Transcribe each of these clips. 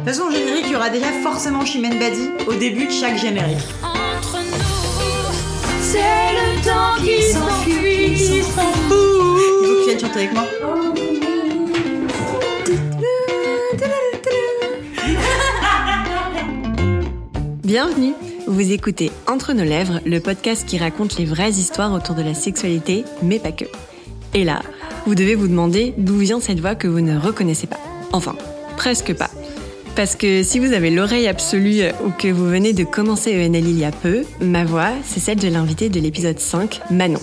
toute façon, au générique, il y aura déjà forcément Chimène Badi au début de chaque générique. Entre nous, c'est le temps qui s'enfuit. Il faut que tu viennes chanter avec moi. Bienvenue Vous écoutez Entre nos lèvres, le podcast qui raconte les vraies histoires autour de la sexualité, mais pas que. Et là, vous devez vous demander d'où vient cette voix que vous ne reconnaissez pas. Enfin, presque pas. Parce que si vous avez l'oreille absolue ou que vous venez de commencer ENL il y a peu, ma voix, c'est celle de l'invité de l'épisode 5, Manon.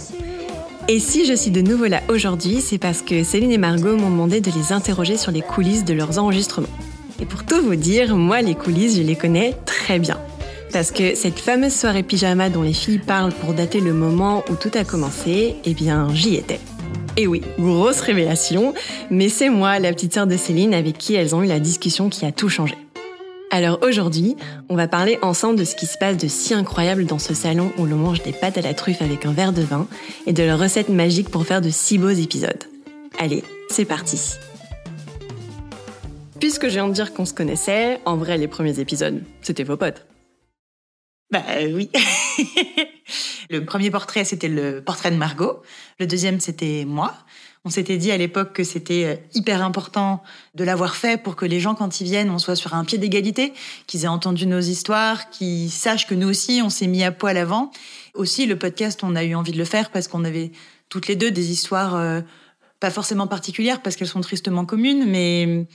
Et si je suis de nouveau là aujourd'hui, c'est parce que Céline et Margot m'ont demandé de les interroger sur les coulisses de leurs enregistrements. Et pour tout vous dire, moi, les coulisses, je les connais très bien. Parce que cette fameuse soirée pyjama dont les filles parlent pour dater le moment où tout a commencé, eh bien, j'y étais. Et oui, grosse révélation, mais c'est moi, la petite sœur de Céline, avec qui elles ont eu la discussion qui a tout changé. Alors aujourd'hui, on va parler ensemble de ce qui se passe de si incroyable dans ce salon où l'on mange des pâtes à la truffe avec un verre de vin et de leurs recettes magiques pour faire de si beaux épisodes. Allez, c'est parti. Puisque je viens de dire qu'on se connaissait, en vrai les premiers épisodes, c'était vos potes. Bah euh, oui. le premier portrait, c'était le portrait de Margot. Le deuxième, c'était moi. On s'était dit à l'époque que c'était euh, hyper important de l'avoir fait pour que les gens, quand ils viennent, on soit sur un pied d'égalité, qu'ils aient entendu nos histoires, qu'ils sachent que nous aussi, on s'est mis à poil avant. Aussi, le podcast, on a eu envie de le faire parce qu'on avait toutes les deux des histoires euh, pas forcément particulières parce qu'elles sont tristement communes, mais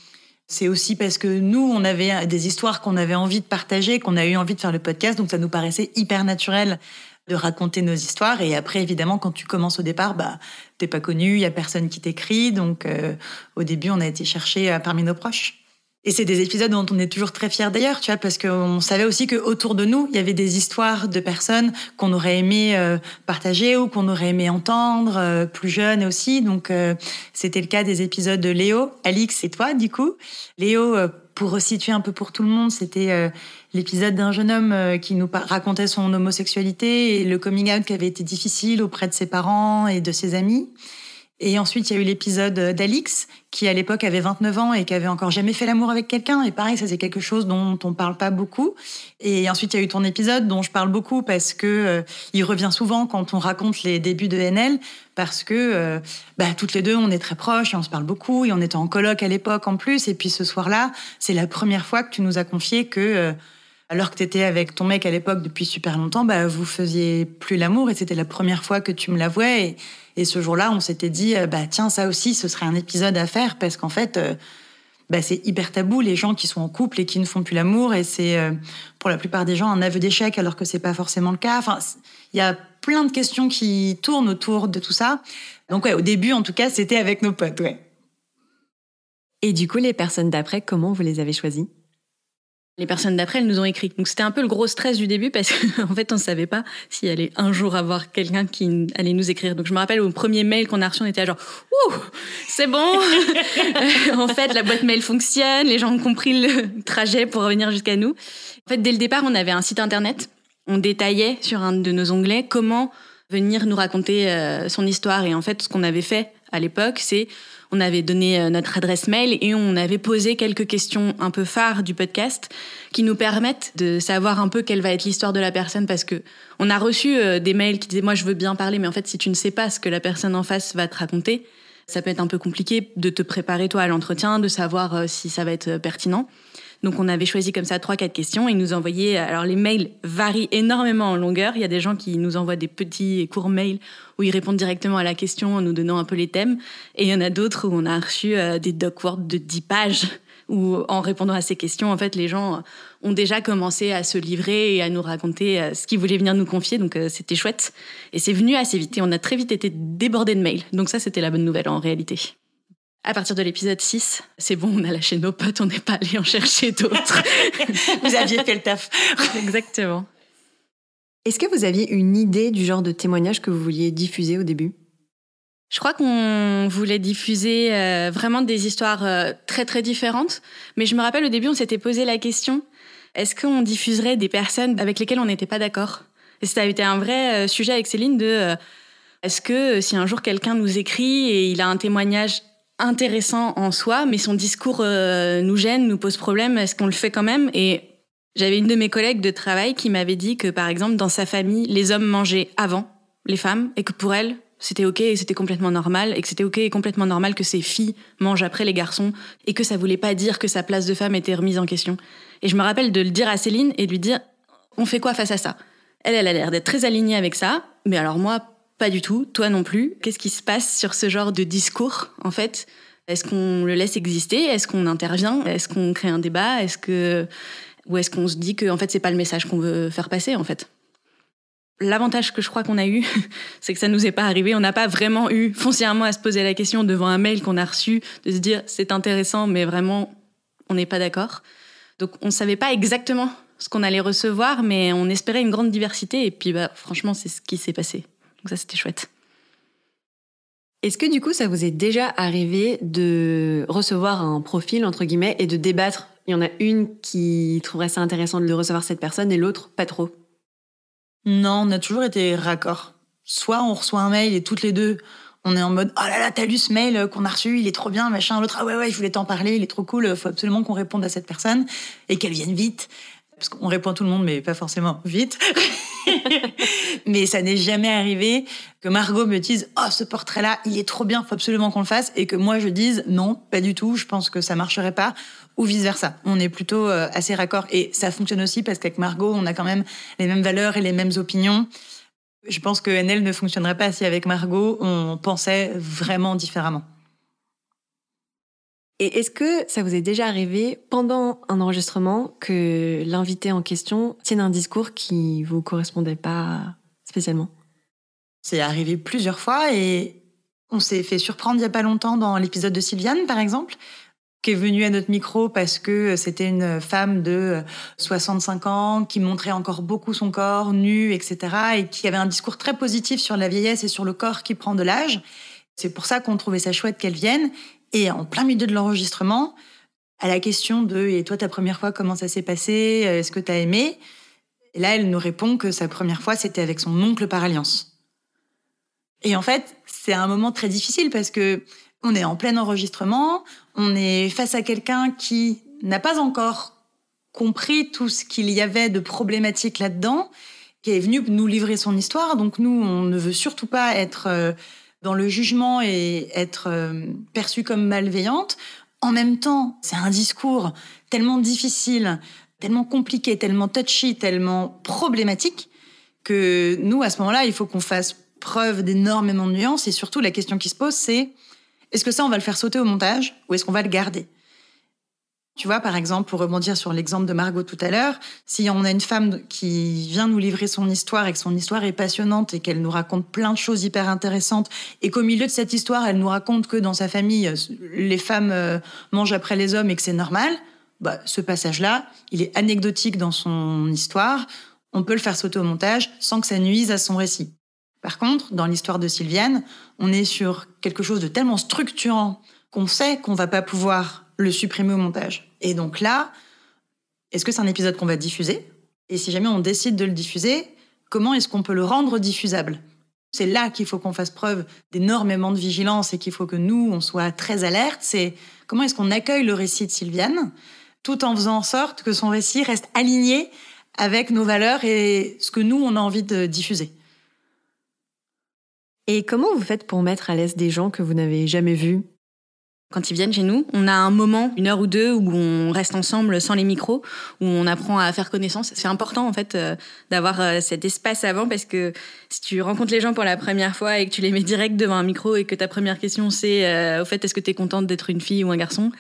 c'est aussi parce que nous, on avait des histoires qu'on avait envie de partager, qu'on a eu envie de faire le podcast, donc ça nous paraissait hyper naturel de raconter nos histoires. Et après, évidemment, quand tu commences au départ, bah, t'es pas connu, il y a personne qui t'écrit, donc euh, au début, on a été chercher euh, parmi nos proches. Et c'est des épisodes dont on est toujours très fiers d'ailleurs, tu vois, parce qu'on savait aussi qu'autour de nous, il y avait des histoires de personnes qu'on aurait aimé euh, partager ou qu'on aurait aimé entendre, plus jeunes aussi. Donc, c'était le cas des épisodes de Léo, Alix et toi, du coup. Léo, pour resituer un peu pour tout le monde, c'était l'épisode d'un jeune homme qui nous racontait son homosexualité et le coming out qui avait été difficile auprès de ses parents et de ses amis. Et ensuite, il y a eu l'épisode d'Alix, qui à l'époque avait 29 ans et qui avait encore jamais fait l'amour avec quelqu'un. Et pareil, ça c'est quelque chose dont on parle pas beaucoup. Et ensuite, il y a eu ton épisode dont je parle beaucoup parce que euh, il revient souvent quand on raconte les débuts de NL, parce que euh, bah, toutes les deux, on est très proches et on se parle beaucoup. Et on était en coloc à l'époque en plus. Et puis ce soir-là, c'est la première fois que tu nous as confié que euh, alors que tu étais avec ton mec à l'époque depuis super longtemps, bah, vous faisiez plus l'amour et c'était la première fois que tu me l'avouais. Et ce jour-là, on s'était dit, euh, bah, tiens, ça aussi, ce serait un épisode à faire parce qu'en fait, euh, bah, c'est hyper tabou, les gens qui sont en couple et qui ne font plus l'amour. Et c'est, euh, pour la plupart des gens, un aveu d'échec alors que c'est pas forcément le cas. Enfin, il y a plein de questions qui tournent autour de tout ça. Donc, ouais, au début, en tout cas, c'était avec nos potes, ouais. Et du coup, les personnes d'après, comment vous les avez choisies? Les personnes d'après, elles nous ont écrit. Donc c'était un peu le gros stress du début parce qu'en fait, on ne savait pas s'il allait un jour avoir quelqu'un qui allait nous écrire. Donc je me rappelle au premier mail qu'on a reçu, on était genre Ouh, c'est bon En fait, la boîte mail fonctionne, les gens ont compris le trajet pour revenir jusqu'à nous. En fait, dès le départ, on avait un site internet. On détaillait sur un de nos onglets comment venir nous raconter euh, son histoire. Et en fait, ce qu'on avait fait à l'époque, c'est on avait donné euh, notre adresse mail et on avait posé quelques questions un peu phares du podcast qui nous permettent de savoir un peu quelle va être l'histoire de la personne parce que on a reçu euh, des mails qui disaient moi je veux bien parler mais en fait si tu ne sais pas ce que la personne en face va te raconter, ça peut être un peu compliqué de te préparer toi à l'entretien, de savoir euh, si ça va être pertinent. Donc on avait choisi comme ça trois quatre questions et nous envoyaient alors les mails varient énormément en longueur, il y a des gens qui nous envoient des petits et courts mails où ils répondent directement à la question en nous donnant un peu les thèmes et il y en a d'autres où on a reçu euh, des doc Word de 10 pages où en répondant à ces questions en fait les gens ont déjà commencé à se livrer et à nous raconter euh, ce qu'ils voulaient venir nous confier donc euh, c'était chouette et c'est venu assez vite et on a très vite été débordé de mails. Donc ça c'était la bonne nouvelle en réalité. À partir de l'épisode 6, c'est bon, on a lâché nos potes, on n'est pas allé en chercher d'autres. Vous aviez fait le taf. Exactement. Est-ce que vous aviez une idée du genre de témoignage que vous vouliez diffuser au début? Je crois qu'on voulait diffuser euh, vraiment des histoires euh, très très différentes, mais je me rappelle au début, on s'était posé la question est-ce qu'on diffuserait des personnes avec lesquelles on n'était pas d'accord? Et ça a été un vrai euh, sujet avec Céline de est-ce que si un jour quelqu'un nous écrit et il a un témoignage intéressant en soi, mais son discours euh, nous gêne, nous pose problème. Est-ce qu'on le fait quand même? Et j'avais une de mes collègues de travail qui m'avait dit que, par exemple, dans sa famille, les hommes mangeaient avant les femmes et que pour elle, c'était ok et c'était complètement normal et que c'était ok et complètement normal que ses filles mangent après les garçons et que ça voulait pas dire que sa place de femme était remise en question. Et je me rappelle de le dire à Céline et de lui dire on fait quoi face à ça? Elle, elle a l'air d'être très alignée avec ça, mais alors moi, pas du tout, toi non plus. Qu'est-ce qui se passe sur ce genre de discours en fait? Est-ce qu'on le laisse exister? Est-ce qu'on intervient? Est-ce qu'on crée un débat? Est-ce que ou est-ce qu'on se dit que en fait c'est pas le message qu'on veut faire passer en fait? L'avantage que je crois qu'on a eu, c'est que ça nous est pas arrivé. On n'a pas vraiment eu foncièrement à se poser la question devant un mail qu'on a reçu, de se dire c'est intéressant, mais vraiment on n'est pas d'accord. Donc on savait pas exactement ce qu'on allait recevoir, mais on espérait une grande diversité. Et puis bah, franchement, c'est ce qui s'est passé. Donc ça, c'était chouette. Est-ce que du coup, ça vous est déjà arrivé de recevoir un profil, entre guillemets, et de débattre? Il y en a une qui trouverait ça intéressant de le recevoir cette personne et l'autre pas trop? Non, on a toujours été raccord. Soit on reçoit un mail et toutes les deux, on est en mode oh là là, t'as lu ce mail qu'on a reçu, il est trop bien, machin. L'autre ah ouais ouais, je voulais t'en parler, il est trop cool, faut absolument qu'on réponde à cette personne et qu'elle vienne vite. Parce qu'on répond à tout le monde, mais pas forcément vite. mais ça n'est jamais arrivé que Margot me dise oh ce portrait là il est trop bien faut absolument qu'on le fasse. Et que moi je dise non pas du tout je pense que ça marcherait pas ou vice versa on est plutôt euh, assez raccord. Et ça fonctionne aussi parce qu'avec Margot on a quand même les mêmes valeurs et les mêmes opinions. Je pense que NL ne fonctionnerait pas si avec Margot on pensait vraiment différemment et est-ce que ça vous est déjà arrivé pendant un enregistrement que l'invité en question tienne un discours qui vous correspondait pas spécialement? C'est arrivé plusieurs fois et on s'est fait surprendre il y a pas longtemps dans l'épisode de Sylviane par exemple qui est venue à notre micro parce que c'était une femme de 65 ans qui montrait encore beaucoup son corps nu, etc. et qui avait un discours très positif sur la vieillesse et sur le corps qui prend de l'âge. C'est pour ça qu'on trouvait ça chouette qu'elle vienne. Et en plein milieu de l'enregistrement, à la question de Et toi, ta première fois, comment ça s'est passé? Est-ce que tu as aimé là, elle nous répond que sa première fois, c'était avec son oncle par alliance. Et en fait, c'est un moment très difficile parce que on est en plein enregistrement, on est face à quelqu'un qui n'a pas encore compris tout ce qu'il y avait de problématique là-dedans, qui est venu nous livrer son histoire. Donc nous, on ne veut surtout pas être euh, dans le jugement et être euh, perçue comme malveillante. En même temps, c'est un discours tellement difficile, tellement compliqué, tellement touchy, tellement problématique que nous, à ce moment-là, il faut qu'on fasse preuve d'énormément de nuances et surtout la question qui se pose, c'est est-ce que ça, on va le faire sauter au montage ou est-ce qu'on va le garder? Tu vois, par exemple, pour rebondir sur l'exemple de Margot tout à l'heure, si on a une femme qui vient nous livrer son histoire et que son histoire est passionnante et qu'elle nous raconte plein de choses hyper intéressantes et qu'au milieu de cette histoire, elle nous raconte que dans sa famille, les femmes euh, mangent après les hommes et que c'est normal, bah, ce passage-là, il est anecdotique dans son histoire. On peut le faire sauter au montage sans que ça nuise à son récit. Par contre, dans l'histoire de Sylviane, on est sur quelque chose de tellement structurant qu'on sait qu'on va pas pouvoir le supprimer au montage. Et donc là, est-ce que c'est un épisode qu'on va diffuser? Et si jamais on décide de le diffuser, comment est-ce qu'on peut le rendre diffusable? C'est là qu'il faut qu'on fasse preuve d'énormément de vigilance et qu'il faut que nous, on soit très alerte. C'est comment est-ce qu'on accueille le récit de Sylviane tout en faisant en sorte que son récit reste aligné avec nos valeurs et ce que nous, on a envie de diffuser. Et comment vous faites pour mettre à l'aise des gens que vous n'avez jamais vus? Quand ils viennent chez nous, on a un moment, une heure ou deux, où on reste ensemble sans les micros, où on apprend à faire connaissance. C'est important en fait euh, d'avoir euh, cet espace avant parce que si tu rencontres les gens pour la première fois et que tu les mets direct devant un micro et que ta première question c'est euh, au fait est-ce que tu es contente d'être une fille ou un garçon?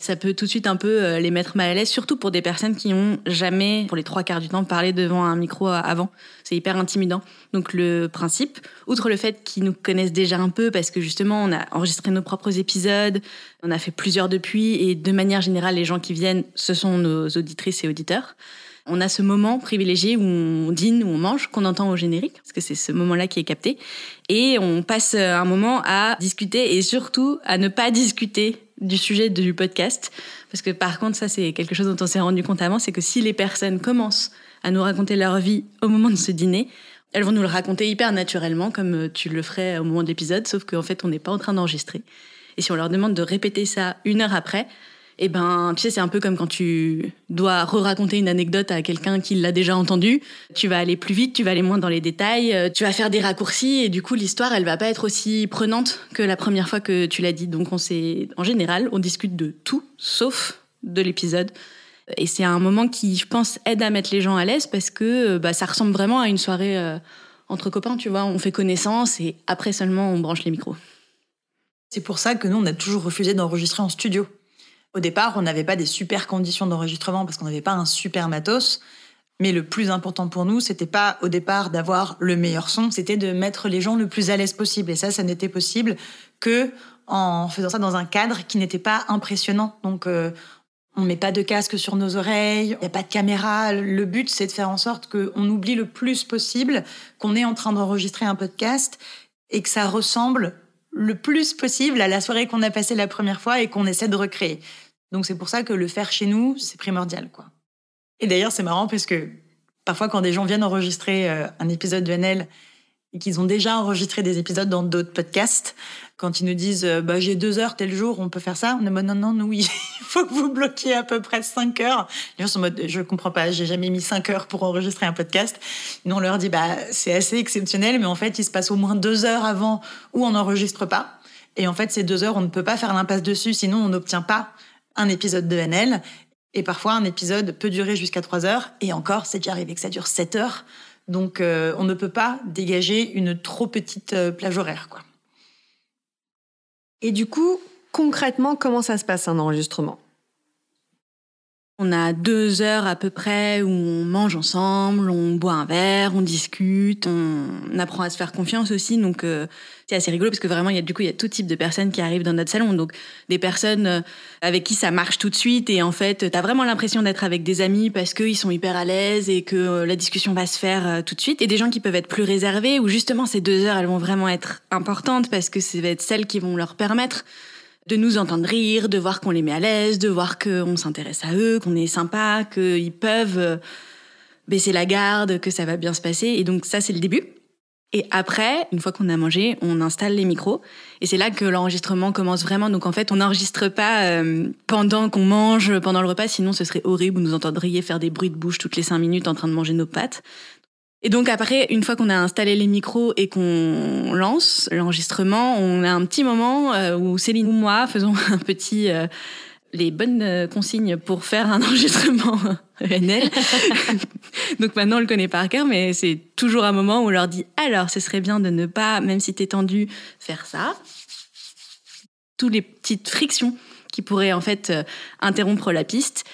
Ça peut tout de suite un peu euh, les mettre mal à l'aise, surtout pour des personnes qui ont jamais, pour les trois quarts du temps, parlé devant un micro avant. C'est hyper intimidant. Donc le principe, outre le fait qu'ils nous connaissent déjà un peu, parce que justement on a enregistré nos propres épisodes, on a fait plusieurs depuis, et de manière générale, les gens qui viennent, ce sont nos auditrices et auditeurs. On a ce moment privilégié où on dîne, où on mange, qu'on entend au générique, parce que c'est ce moment-là qui est capté. Et on passe un moment à discuter et surtout à ne pas discuter du sujet du podcast. Parce que par contre, ça c'est quelque chose dont on s'est rendu compte avant, c'est que si les personnes commencent à nous raconter leur vie au moment de ce dîner, elles vont nous le raconter hyper naturellement, comme euh, tu le ferais au moment de l'épisode, sauf qu'en fait, on n'est pas en train d'enregistrer. Et si on leur demande de répéter ça une heure après, eh ben, tu sais, c'est un peu comme quand tu dois re-raconter une anecdote à quelqu'un qui l'a déjà entendue. Tu vas aller plus vite, tu vas aller moins dans les détails, euh, tu vas faire des raccourcis et du coup, l'histoire, elle va pas être aussi prenante que la première fois que tu l'as dit. Donc, on en général, on discute de tout sauf de l'épisode. Et c'est un moment qui, je pense, aide à mettre les gens à l'aise parce que bah, ça ressemble vraiment à une soirée euh, entre copains, tu vois. On fait connaissance et après seulement on branche les micros. C'est pour ça que nous, on a toujours refusé d'enregistrer en studio. Au départ, on n'avait pas des super conditions d'enregistrement parce qu'on n'avait pas un super matos. Mais le plus important pour nous, c'était pas au départ d'avoir le meilleur son, c'était de mettre les gens le plus à l'aise possible. Et ça, ça n'était possible que en faisant ça dans un cadre qui n'était pas impressionnant. Donc, euh, on met pas de casque sur nos oreilles, il n'y a pas de caméra. Le but, c'est de faire en sorte qu'on oublie le plus possible qu'on est en train d'enregistrer un podcast et que ça ressemble le plus possible à la soirée qu'on a passée la première fois et qu'on essaie de recréer. Donc c'est pour ça que le faire chez nous, c'est primordial, quoi. Et d'ailleurs, c'est marrant parce que parfois, quand des gens viennent enregistrer euh, un épisode de NL et qu'ils ont déjà enregistré des épisodes dans d'autres podcasts, quand ils nous disent euh, bah, j'ai deux heures tel jour, on peut faire ça, on est mode non, non, oui, il faut que vous bloquiez à peu près cinq heures. Les gens sont en mode je comprends pas, j'ai jamais mis cinq heures pour enregistrer un podcast. Nous, on leur dit bah c'est assez exceptionnel, mais en fait, il se passe au moins deux heures avant où on n'enregistre pas. Et en fait, ces deux heures, on ne peut pas faire l'impasse dessus, sinon on n'obtient pas un épisode de NL. Et parfois, un épisode peut durer jusqu'à trois heures. Et encore, c'est déjà arrivé que ça dure sept heures. Donc, euh, on ne peut pas dégager une trop petite euh, plage horaire, quoi. Et du coup, concrètement, comment ça se passe un enregistrement? On a deux heures à peu près où on mange ensemble, on boit un verre, on discute, on apprend à se faire confiance aussi. Donc euh, c'est assez rigolo parce que vraiment il y a du coup il y a tout type de personnes qui arrivent dans notre salon. Donc des personnes euh, avec qui ça marche tout de suite et en fait t'as vraiment l'impression d'être avec des amis parce qu'ils sont hyper à l'aise et que euh, la discussion va se faire tout de suite. Et des gens qui peuvent être plus réservés où justement ces deux heures elles vont vraiment être importantes parce que ça va être celles qui vont leur permettre de nous entendre rire, de voir qu'on les met à l'aise, de voir qu'on s'intéresse à eux, qu'on est sympa, qu'ils peuvent euh, baisser la garde, que ça va bien se passer. Et donc ça, c'est le début. Et après, une fois qu'on a mangé, on installe les micros. Et c'est là que l'enregistrement commence vraiment. Donc en fait, on n'enregistre pas euh, pendant qu'on mange, pendant le repas, sinon ce serait horrible. Vous nous entendriez faire des bruits de bouche toutes les cinq minutes en train de manger nos pâtes. Et donc après, une fois qu'on a installé les micros et qu'on lance l'enregistrement, on a un petit moment euh, où Céline ou moi faisons un petit euh, les bonnes euh, consignes pour faire un enregistrement ENL. donc maintenant on le connaît par cœur, mais c'est toujours un moment où on leur dit alors ce serait bien de ne pas, même si t'es tendu, faire ça. Toutes les petites frictions qui pourraient en fait interrompre la piste.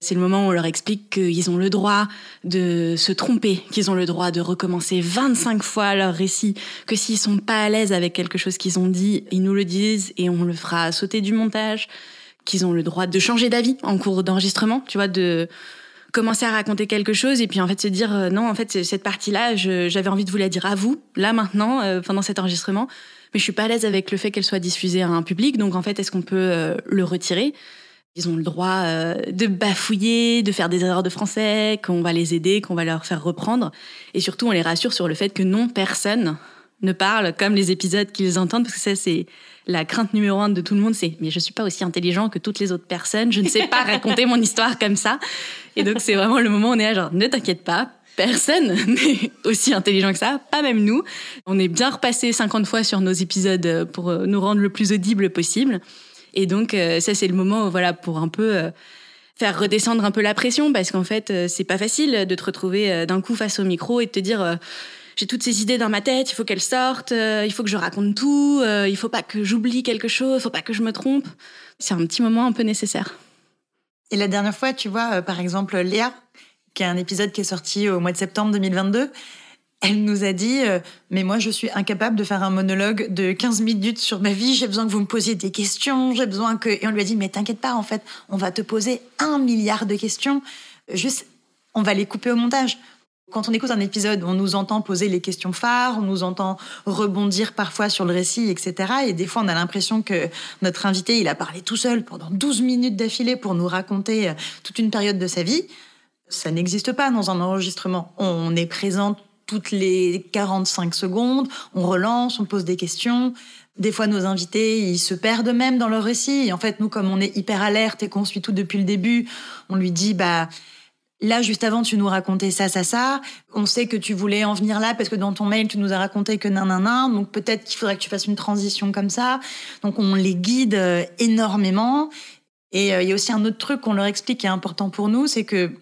C'est le moment où on leur explique qu'ils ont le droit de se tromper, qu'ils ont le droit de recommencer 25 fois leur récit, que s'ils sont pas à l'aise avec quelque chose qu'ils ont dit, ils nous le disent et on le fera sauter du montage, qu'ils ont le droit de changer d'avis en cours d'enregistrement, tu vois, de commencer à raconter quelque chose et puis en fait se dire euh, non en fait cette partie là j'avais envie de vous la dire à vous là maintenant euh, pendant cet enregistrement mais je suis pas à l'aise avec le fait qu'elle soit diffusée à un public donc en fait est-ce qu'on peut euh, le retirer? Ils ont le droit euh, de bafouiller, de faire des erreurs de français, qu'on va les aider, qu'on va leur faire reprendre. Et surtout, on les rassure sur le fait que non, personne ne parle comme les épisodes qu'ils entendent, parce que ça, c'est la crainte numéro un de tout le monde, c'est mais je suis pas aussi intelligent que toutes les autres personnes, je ne sais pas raconter mon histoire comme ça. Et donc, c'est vraiment le moment où on est là, genre, ne t'inquiète pas, personne n'est aussi intelligent que ça, pas même nous. On est bien repassé 50 fois sur nos épisodes pour euh, nous rendre le plus audible possible. Et donc, euh, ça, c'est le moment, voilà, pour un peu euh, faire redescendre un peu la pression, parce qu'en fait, euh, c'est pas facile de te retrouver d'un coup face au micro et de te dire j'ai toutes ces idées dans ma tête, il faut qu'elles sortent, il faut que je raconte tout, il faut pas que j'oublie quelque chose, il faut pas que je me trompe. C'est un petit moment un peu nécessaire. Et la dernière fois, tu vois, par exemple, Léa, qui a un épisode qui est sorti au mois de septembre 2022, elle nous a dit euh, Mais moi, je suis incapable de faire un monologue de 15 minutes sur ma vie. J'ai besoin que vous me posiez des questions. J'ai besoin que. Et on lui a dit Mais t'inquiète pas, en fait, on va te poser un milliard de questions. Juste, on va les couper au montage. Quand on écoute un épisode, on nous entend poser les questions phares, on nous entend rebondir parfois sur le récit, etc. Et des fois, on a l'impression que notre invité, il a parlé tout seul pendant 12 minutes d'affilée pour nous raconter euh, toute une période de sa vie. Ça n'existe pas dans un enregistrement. On est présent toutes les 45 secondes, on relance, on pose des questions. Des fois, nos invités, ils se perdent même dans leur récit. En fait, nous, comme on est hyper alerte et qu'on suit tout depuis le début, on lui dit, bah, Là, juste avant, tu nous racontais ça, ça, ça. On sait que tu voulais en venir là parce que dans ton mail, tu nous as raconté que nan, Donc peut-être qu'il faudrait que tu fasses une transition comme ça. Donc on les guide euh, énormément. Et euh, il y a aussi un autre truc qu'on leur explique qui est important pour nous, c'est que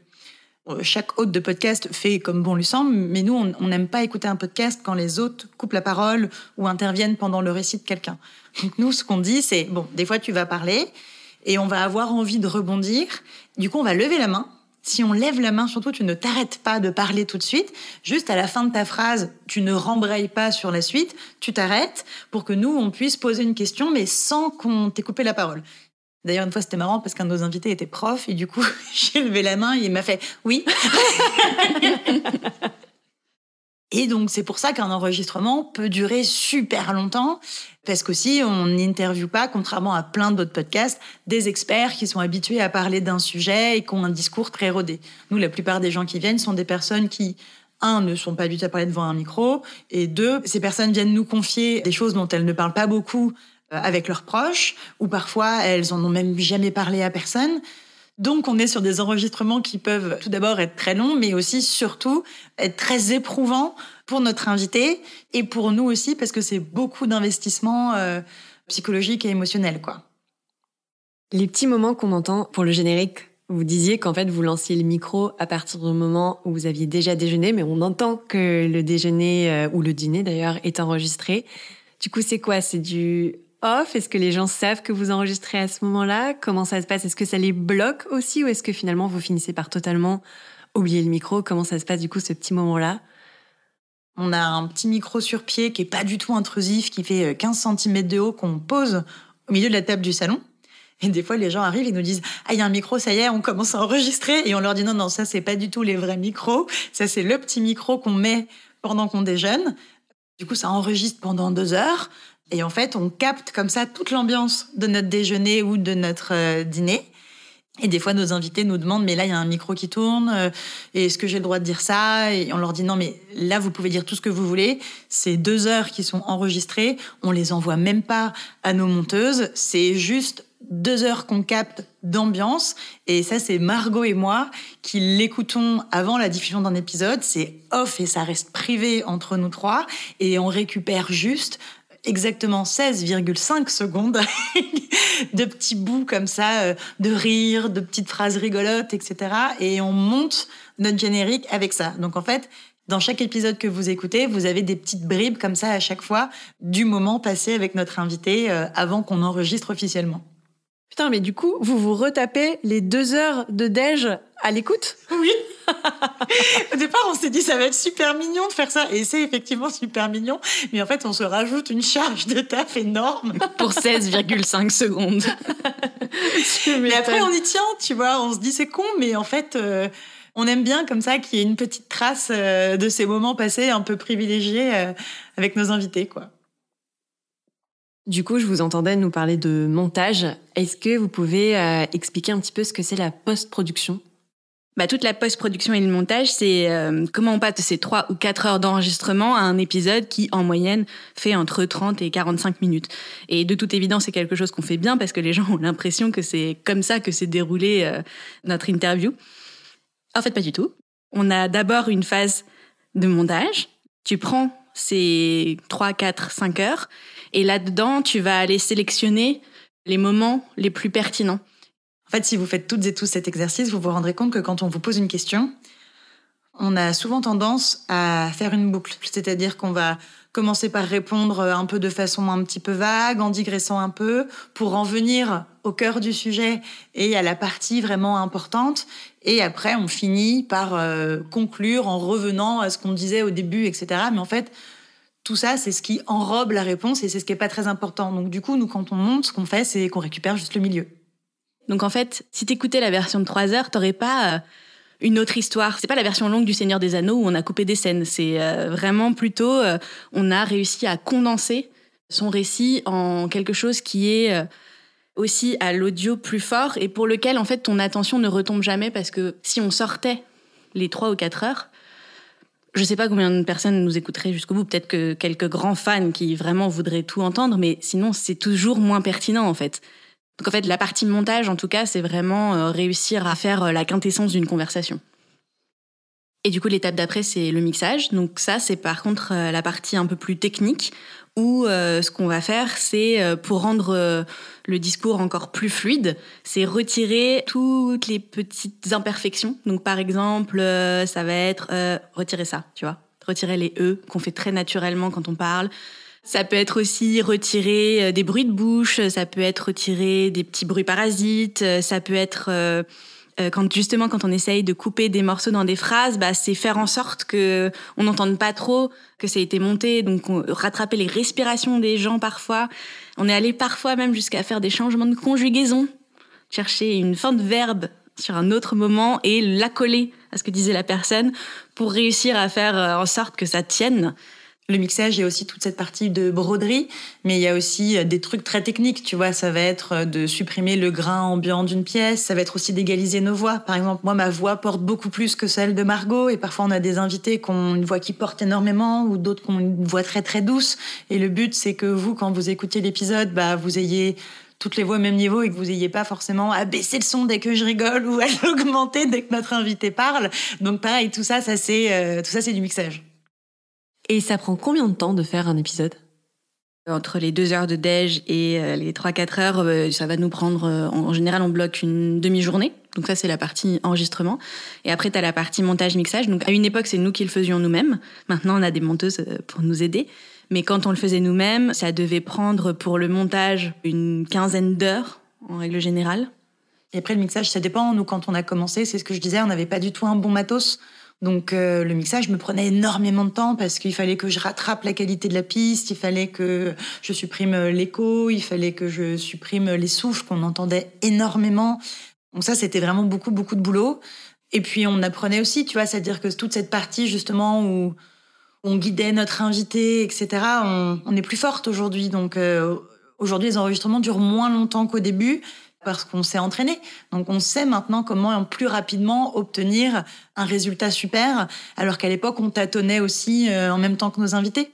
chaque hôte de podcast fait comme bon lui semble, mais nous, on n'aime pas écouter un podcast quand les hôtes coupent la parole ou interviennent pendant le récit de quelqu'un. Donc nous, ce qu'on dit, c'est, bon, des fois tu vas parler et on va avoir envie de rebondir. Du coup, on va lever la main si on lève la main, surtout, tu ne t'arrêtes pas de parler tout de suite. Juste à la fin de ta phrase, tu ne rembrayes pas sur la suite, tu t'arrêtes pour que nous, on puisse poser une question, mais sans qu'on t'ait coupé la parole. D'ailleurs, une fois, c'était marrant parce qu'un de nos invités était prof et du coup, j'ai levé la main et il m'a fait oui. et donc, c'est pour ça qu'un enregistrement peut durer super longtemps parce qu'aussi, on n'interviewe pas, contrairement à plein d'autres podcasts, des experts qui sont habitués à parler d'un sujet et qui ont un discours très rodé. Nous, la plupart des gens qui viennent sont des personnes qui, un, ne sont pas habituées à parler devant un micro, et deux, ces personnes viennent nous confier des choses dont elles ne parlent pas beaucoup avec leurs proches, ou parfois elles en ont même jamais parlé à personne. Donc on est sur des enregistrements qui peuvent tout d'abord être très longs, mais aussi surtout être très éprouvants pour notre invité et pour nous aussi parce que c'est beaucoup d'investissement euh, psychologique et émotionnel quoi. Les petits moments qu'on entend pour le générique, vous disiez qu'en fait vous lanciez le micro à partir du moment où vous aviez déjà déjeuné, mais on entend que le déjeuner euh, ou le dîner d'ailleurs est enregistré. Du coup, c'est quoi? C'est du Est-ce que les gens savent que vous enregistrez à ce moment-là? Comment ça se passe? Est-ce que ça les bloque aussi ou est-ce que finalement vous finissez par totalement oublier le micro? Comment ça se passe du coup ce petit moment-là? On a un petit micro sur pied qui est pas du tout intrusif, qui fait 15 euh, cm de haut, qu'on pose au milieu de la table du salon. Et des fois, les gens arrivent et nous disent Ah, il y a un micro, ça y est, on commence à enregistrer. Et on leur dit Non, non, ça, c'est pas du tout les vrais micros. Ça, c'est le petit micro qu'on met pendant qu'on déjeune. Du coup, ça enregistre pendant deux heures. Et en fait, on capte comme ça toute l'ambiance de notre déjeuner ou de notre euh, dîner. Et des fois, nos invités nous demandent, mais là, il y a un micro qui tourne, euh, est-ce que j'ai le droit de dire ça? Et on leur dit, non, mais là, vous pouvez dire tout ce que vous voulez. C'est deux heures qui sont enregistrées. On les envoie même pas à nos monteuses. C'est juste deux heures qu'on capte d'ambiance. Et ça, c'est Margot et moi qui l'écoutons avant la diffusion d'un épisode. C'est off et ça reste privé entre nous trois. Et on récupère juste exactement 16,5 secondes de petits bouts comme ça, euh, de rire, de petites phrases rigolotes, etc. Et on monte notre générique avec ça. Donc en fait, dans chaque épisode que vous écoutez, vous avez des petites bribes comme ça à chaque fois du moment passé avec notre invité euh, avant qu'on enregistre officiellement. Putain, mais du coup, vous vous retapez les deux heures de déj à l'écoute? Oui. Au départ, on s'est dit ça va être super mignon de faire ça, et c'est effectivement super mignon. Mais en fait, on se rajoute une charge de taf énorme pour 16,5 secondes. mais après, on y tient, tu vois. On se dit c'est con, mais en fait. Euh, on aime bien comme ça qu'il y ait une petite trace euh, de ces moments passés un peu privilégiés euh, avec nos invités, quoi. Du coup, je vous entendais nous parler de montage. Est-ce que vous pouvez euh, expliquer un petit peu ce que c'est la post-production? Bah, toute la post-production et le montage, c'est euh, comment on passe ces 3 ou 4 heures d'enregistrement à un épisode qui, en moyenne, fait entre 30 et 45 minutes. Et de toute évidence, c'est quelque chose qu'on fait bien parce que les gens ont l'impression que c'est comme ça que s'est déroulé euh, notre interview. En fait, pas du tout. On a d'abord une phase de montage. Tu prends ces 3, 4, 5 heures et là-dedans, tu vas aller sélectionner les moments les plus pertinents. En fait, si vous faites toutes et tous cet exercice, vous vous rendrez compte que quand on vous pose une question, on a souvent tendance à faire une boucle. C'est-à-dire qu'on va commencer par répondre un peu de façon un petit peu vague, en digressant un peu, pour en venir au cœur du sujet et à la partie vraiment importante. Et après, on finit par euh, conclure en revenant à ce qu'on disait au début, etc. Mais en fait, tout ça, c'est ce qui enrobe la réponse et c'est ce qui est pas très important. Donc du coup, nous, quand on monte, ce qu'on fait, c'est qu'on récupère juste le milieu. Donc en fait, si t'écoutais la version de 3 heures, t'aurais pas euh, une autre histoire. C'est pas la version longue du Seigneur des Anneaux où on a coupé des scènes. C'est euh, vraiment plutôt, euh, on a réussi à condenser son récit en quelque chose qui est aussi à l'audio plus fort et pour lequel en fait ton attention ne retombe jamais parce que si on sortait les 3 ou 4 heures, Je sais pas combien de personnes nous écouteraient jusqu'au bout. Peut-être que quelques grands fans qui vraiment voudraient tout entendre, mais sinon c'est toujours moins pertinent en fait. Donc en fait, la partie montage, en tout cas, c'est vraiment euh, réussir à faire euh, la quintessence d'une conversation. Et du coup, l'étape d'après, c'est le mixage. Donc ça, c'est par contre euh, la partie un peu plus technique, où ce qu'on va faire, c'est pour rendre le discours encore plus fluide, c'est retirer toutes les petites imperfections. Donc par exemple, ça va être retirer ça, tu vois, retirer les e qu'on fait très naturellement quand on parle. Ça peut être aussi retirer des bruits de bouche, ça peut être retirer des petits bruits parasites, ça peut être quand justement quand on essaye de couper des morceaux dans des phrases, bah, c'est faire en sorte que on n'entende pas trop que ça a été monté, donc on, rattraper les respirations des gens parfois. On est allé parfois même jusqu'à faire des changements de conjugaison, chercher une fin de verbe sur un autre moment et l'accoler à ce que disait la personne pour réussir à faire en sorte que ça tienne. Le mixage, il y a aussi toute cette partie de broderie, mais il y a aussi euh, des trucs très techniques, tu vois. Ça va être euh, de supprimer le grain ambiant d'une pièce, ça va être aussi d'égaliser nos voix. Par exemple, moi, ma voix porte beaucoup plus que celle de Margot, et parfois on a des invités qui ont une voix qui porte énormément, ou d'autres qui ont une voix très très douce. Et le but, c'est que vous, quand vous écoutez l'épisode, bah, vous ayez toutes les voix au même niveau et que vous ayez pas forcément à baisser le son dès que je rigole ou à l'augmenter dès que notre invité parle. Donc pareil, tout ça, ça c'est euh, tout ça c'est du mixage. Et ça prend combien de temps de faire un épisode? Entre les deux heures de déj et euh, les 3-4 heures, euh, ça va nous prendre, euh, en général, on bloque une demi-journée. Donc ça, c'est la partie enregistrement. Et après, tu as la partie montage-mixage. Donc à une époque, c'est nous qui le faisions nous-mêmes. Maintenant, on a des monteuses pour nous aider. Mais quand on le faisait nous-mêmes, ça devait prendre pour le montage une quinzaine d'heures, en règle générale. Et après, le mixage, ça dépend. Nous, quand on a commencé, c'est ce que je disais, on n'avait pas du tout un bon matos. Donc euh, le mixage me prenait énormément de temps parce qu'il fallait que je rattrape la qualité de la piste, il fallait que je supprime l'écho, il fallait que je supprime les souffles qu'on entendait énormément. Donc ça, c'était vraiment beaucoup, beaucoup de boulot. Et puis on apprenait aussi, tu vois, c'est-à-dire que toute cette partie justement où on guidait notre invité, etc., on, est plus forte aujourd'hui. Donc euh, aujourd'hui, les enregistrements durent moins longtemps qu'au début parce qu'on s'est entraîné. Donc on sait maintenant comment plus rapidement obtenir un résultat super, alors qu'à l'époque on tâtonnait aussi euh, en même temps que nos invités.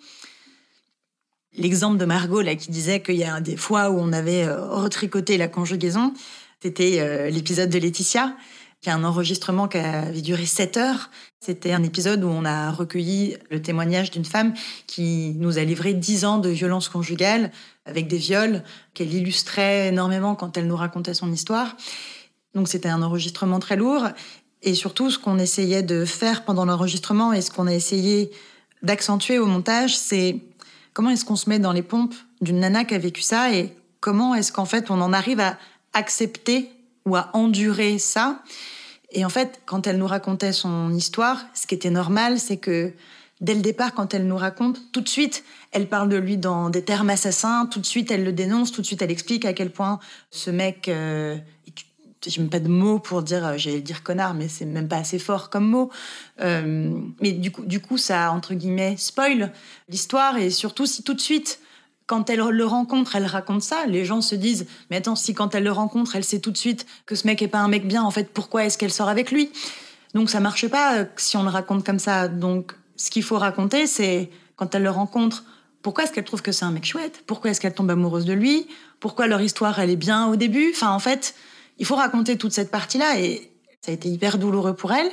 L'exemple de Margot là qui disait qu'il y a des fois où on avait euh, retricoté la conjugaison, c'était euh, l'épisode de Laetitia, qui a un enregistrement qui avait duré 7 heures. C'était un épisode où on a recueilli le témoignage d'une femme qui nous a livré 10 ans de violence conjugale avec des viols qu'elle illustrait énormément quand elle nous racontait son histoire. Donc c'était un enregistrement très lourd. Et surtout, ce qu'on essayait de faire pendant l'enregistrement et ce qu'on a essayé d'accentuer au montage, c'est comment est-ce qu'on se met dans les pompes d'une nana qui a vécu ça et comment est-ce qu'en fait on en arrive à accepter ou à endurer ça. Et en fait, quand elle nous racontait son histoire, ce qui était normal, c'est que dès le départ, quand elle nous raconte, tout de suite, elle parle de lui dans des termes assassins, tout de suite, elle le dénonce, tout de suite, elle explique à quel point ce mec... Euh, j'ai même pas de mots pour dire, euh, j'allais dire connard, mais c'est même pas assez fort comme mot. Euh, mais du coup, du coup, ça, entre guillemets, spoil l'histoire. Et surtout, si tout de suite, quand elle le rencontre, elle raconte ça, les gens se disent, mais attends, si quand elle le rencontre, elle sait tout de suite que ce mec est pas un mec bien, en fait, pourquoi est-ce qu'elle sort avec lui? Donc ça marche pas si on le raconte comme ça. Donc ce qu'il faut raconter, c'est quand elle le rencontre, pourquoi est-ce qu'elle trouve que c'est un mec chouette? Pourquoi est-ce qu'elle tombe amoureuse de lui? Pourquoi leur histoire, elle est bien au début? Enfin, en fait, il faut raconter toute cette partie-là et ça a été hyper douloureux pour elle.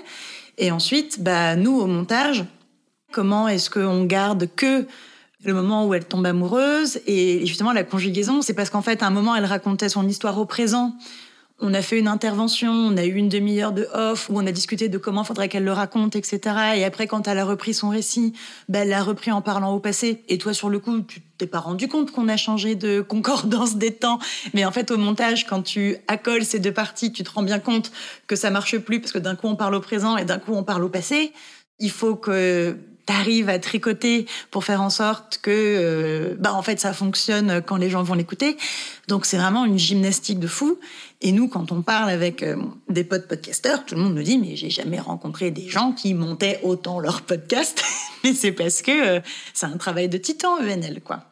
Et ensuite, bah, nous, au montage, comment est-ce qu'on garde que le moment où elle tombe amoureuse et justement la conjugaison, c'est parce qu'en fait, à un moment, elle racontait son histoire au présent on a fait une intervention, on a eu une demi-heure de off où on a discuté de comment faudrait qu'elle le raconte, etc. Et après, quand elle a repris son récit, ben, elle l'a repris en parlant au passé. Et toi, sur le coup, tu t'es pas rendu compte qu'on a changé de concordance des temps. Mais en fait, au montage, quand tu accoles ces deux parties, tu te rends bien compte que ça marche plus parce que d'un coup, on parle au présent et d'un coup, on parle au passé. Il faut que t'arrives à tricoter pour faire en sorte que, euh, bah, en fait, ça fonctionne quand les gens vont l'écouter. Donc, c'est vraiment une gymnastique de fou. Et nous, quand on parle avec euh, des potes podcasteurs, tout le monde nous dit, mais j'ai jamais rencontré des gens qui montaient autant leur podcast. mais c'est parce que euh, c'est un travail de titan, ENL, quoi.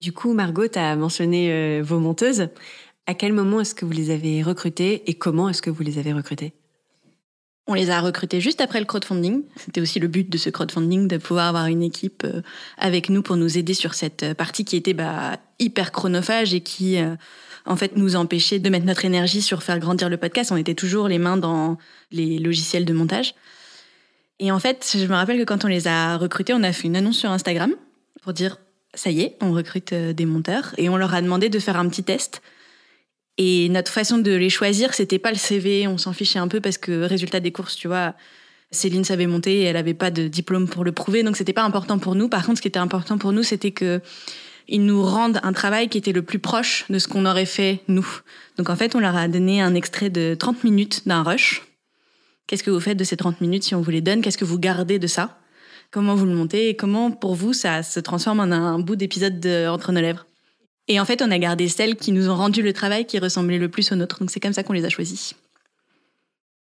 Du coup, Margot, tu as mentionné vos monteuses. À quel moment est-ce que vous les avez recrutées et comment est-ce que vous les avez recrutées? On les a recrutés juste après le crowdfunding. C'était aussi le but de ce crowdfunding, de pouvoir avoir une équipe euh, avec nous pour nous aider sur cette euh, partie qui était bah, hyper chronophage et qui, euh, en fait, nous empêchait de mettre notre énergie sur faire grandir le podcast. On était toujours les mains dans les logiciels de montage. Et en fait, je me rappelle que quand on les a recrutés, on a fait une annonce sur Instagram pour dire ça y est, on recrute des monteurs et on leur a demandé de faire un petit test et notre façon de les choisir, c'était pas le CV, on s'en fichait un peu parce que résultat des courses, tu vois, Céline savait monter et elle avait pas de diplôme pour le prouver, donc c'était pas important pour nous. Par contre, ce qui était important pour nous, c'était que ils nous rendent un travail qui était le plus proche de ce qu'on aurait fait nous. Donc en fait, on leur a donné un extrait de 30 minutes d'un rush. Qu'est-ce que vous faites de ces 30 minutes si on vous les donne? Qu'est-ce que vous gardez de ça? Comment vous le montez? Et comment pour vous ça se transforme en un bout d'épisode entre nos lèvres? Et en fait, on a gardé celles qui nous ont rendu le travail qui ressemblait le plus au nôtre. Donc c'est comme ça qu'on les a choisis.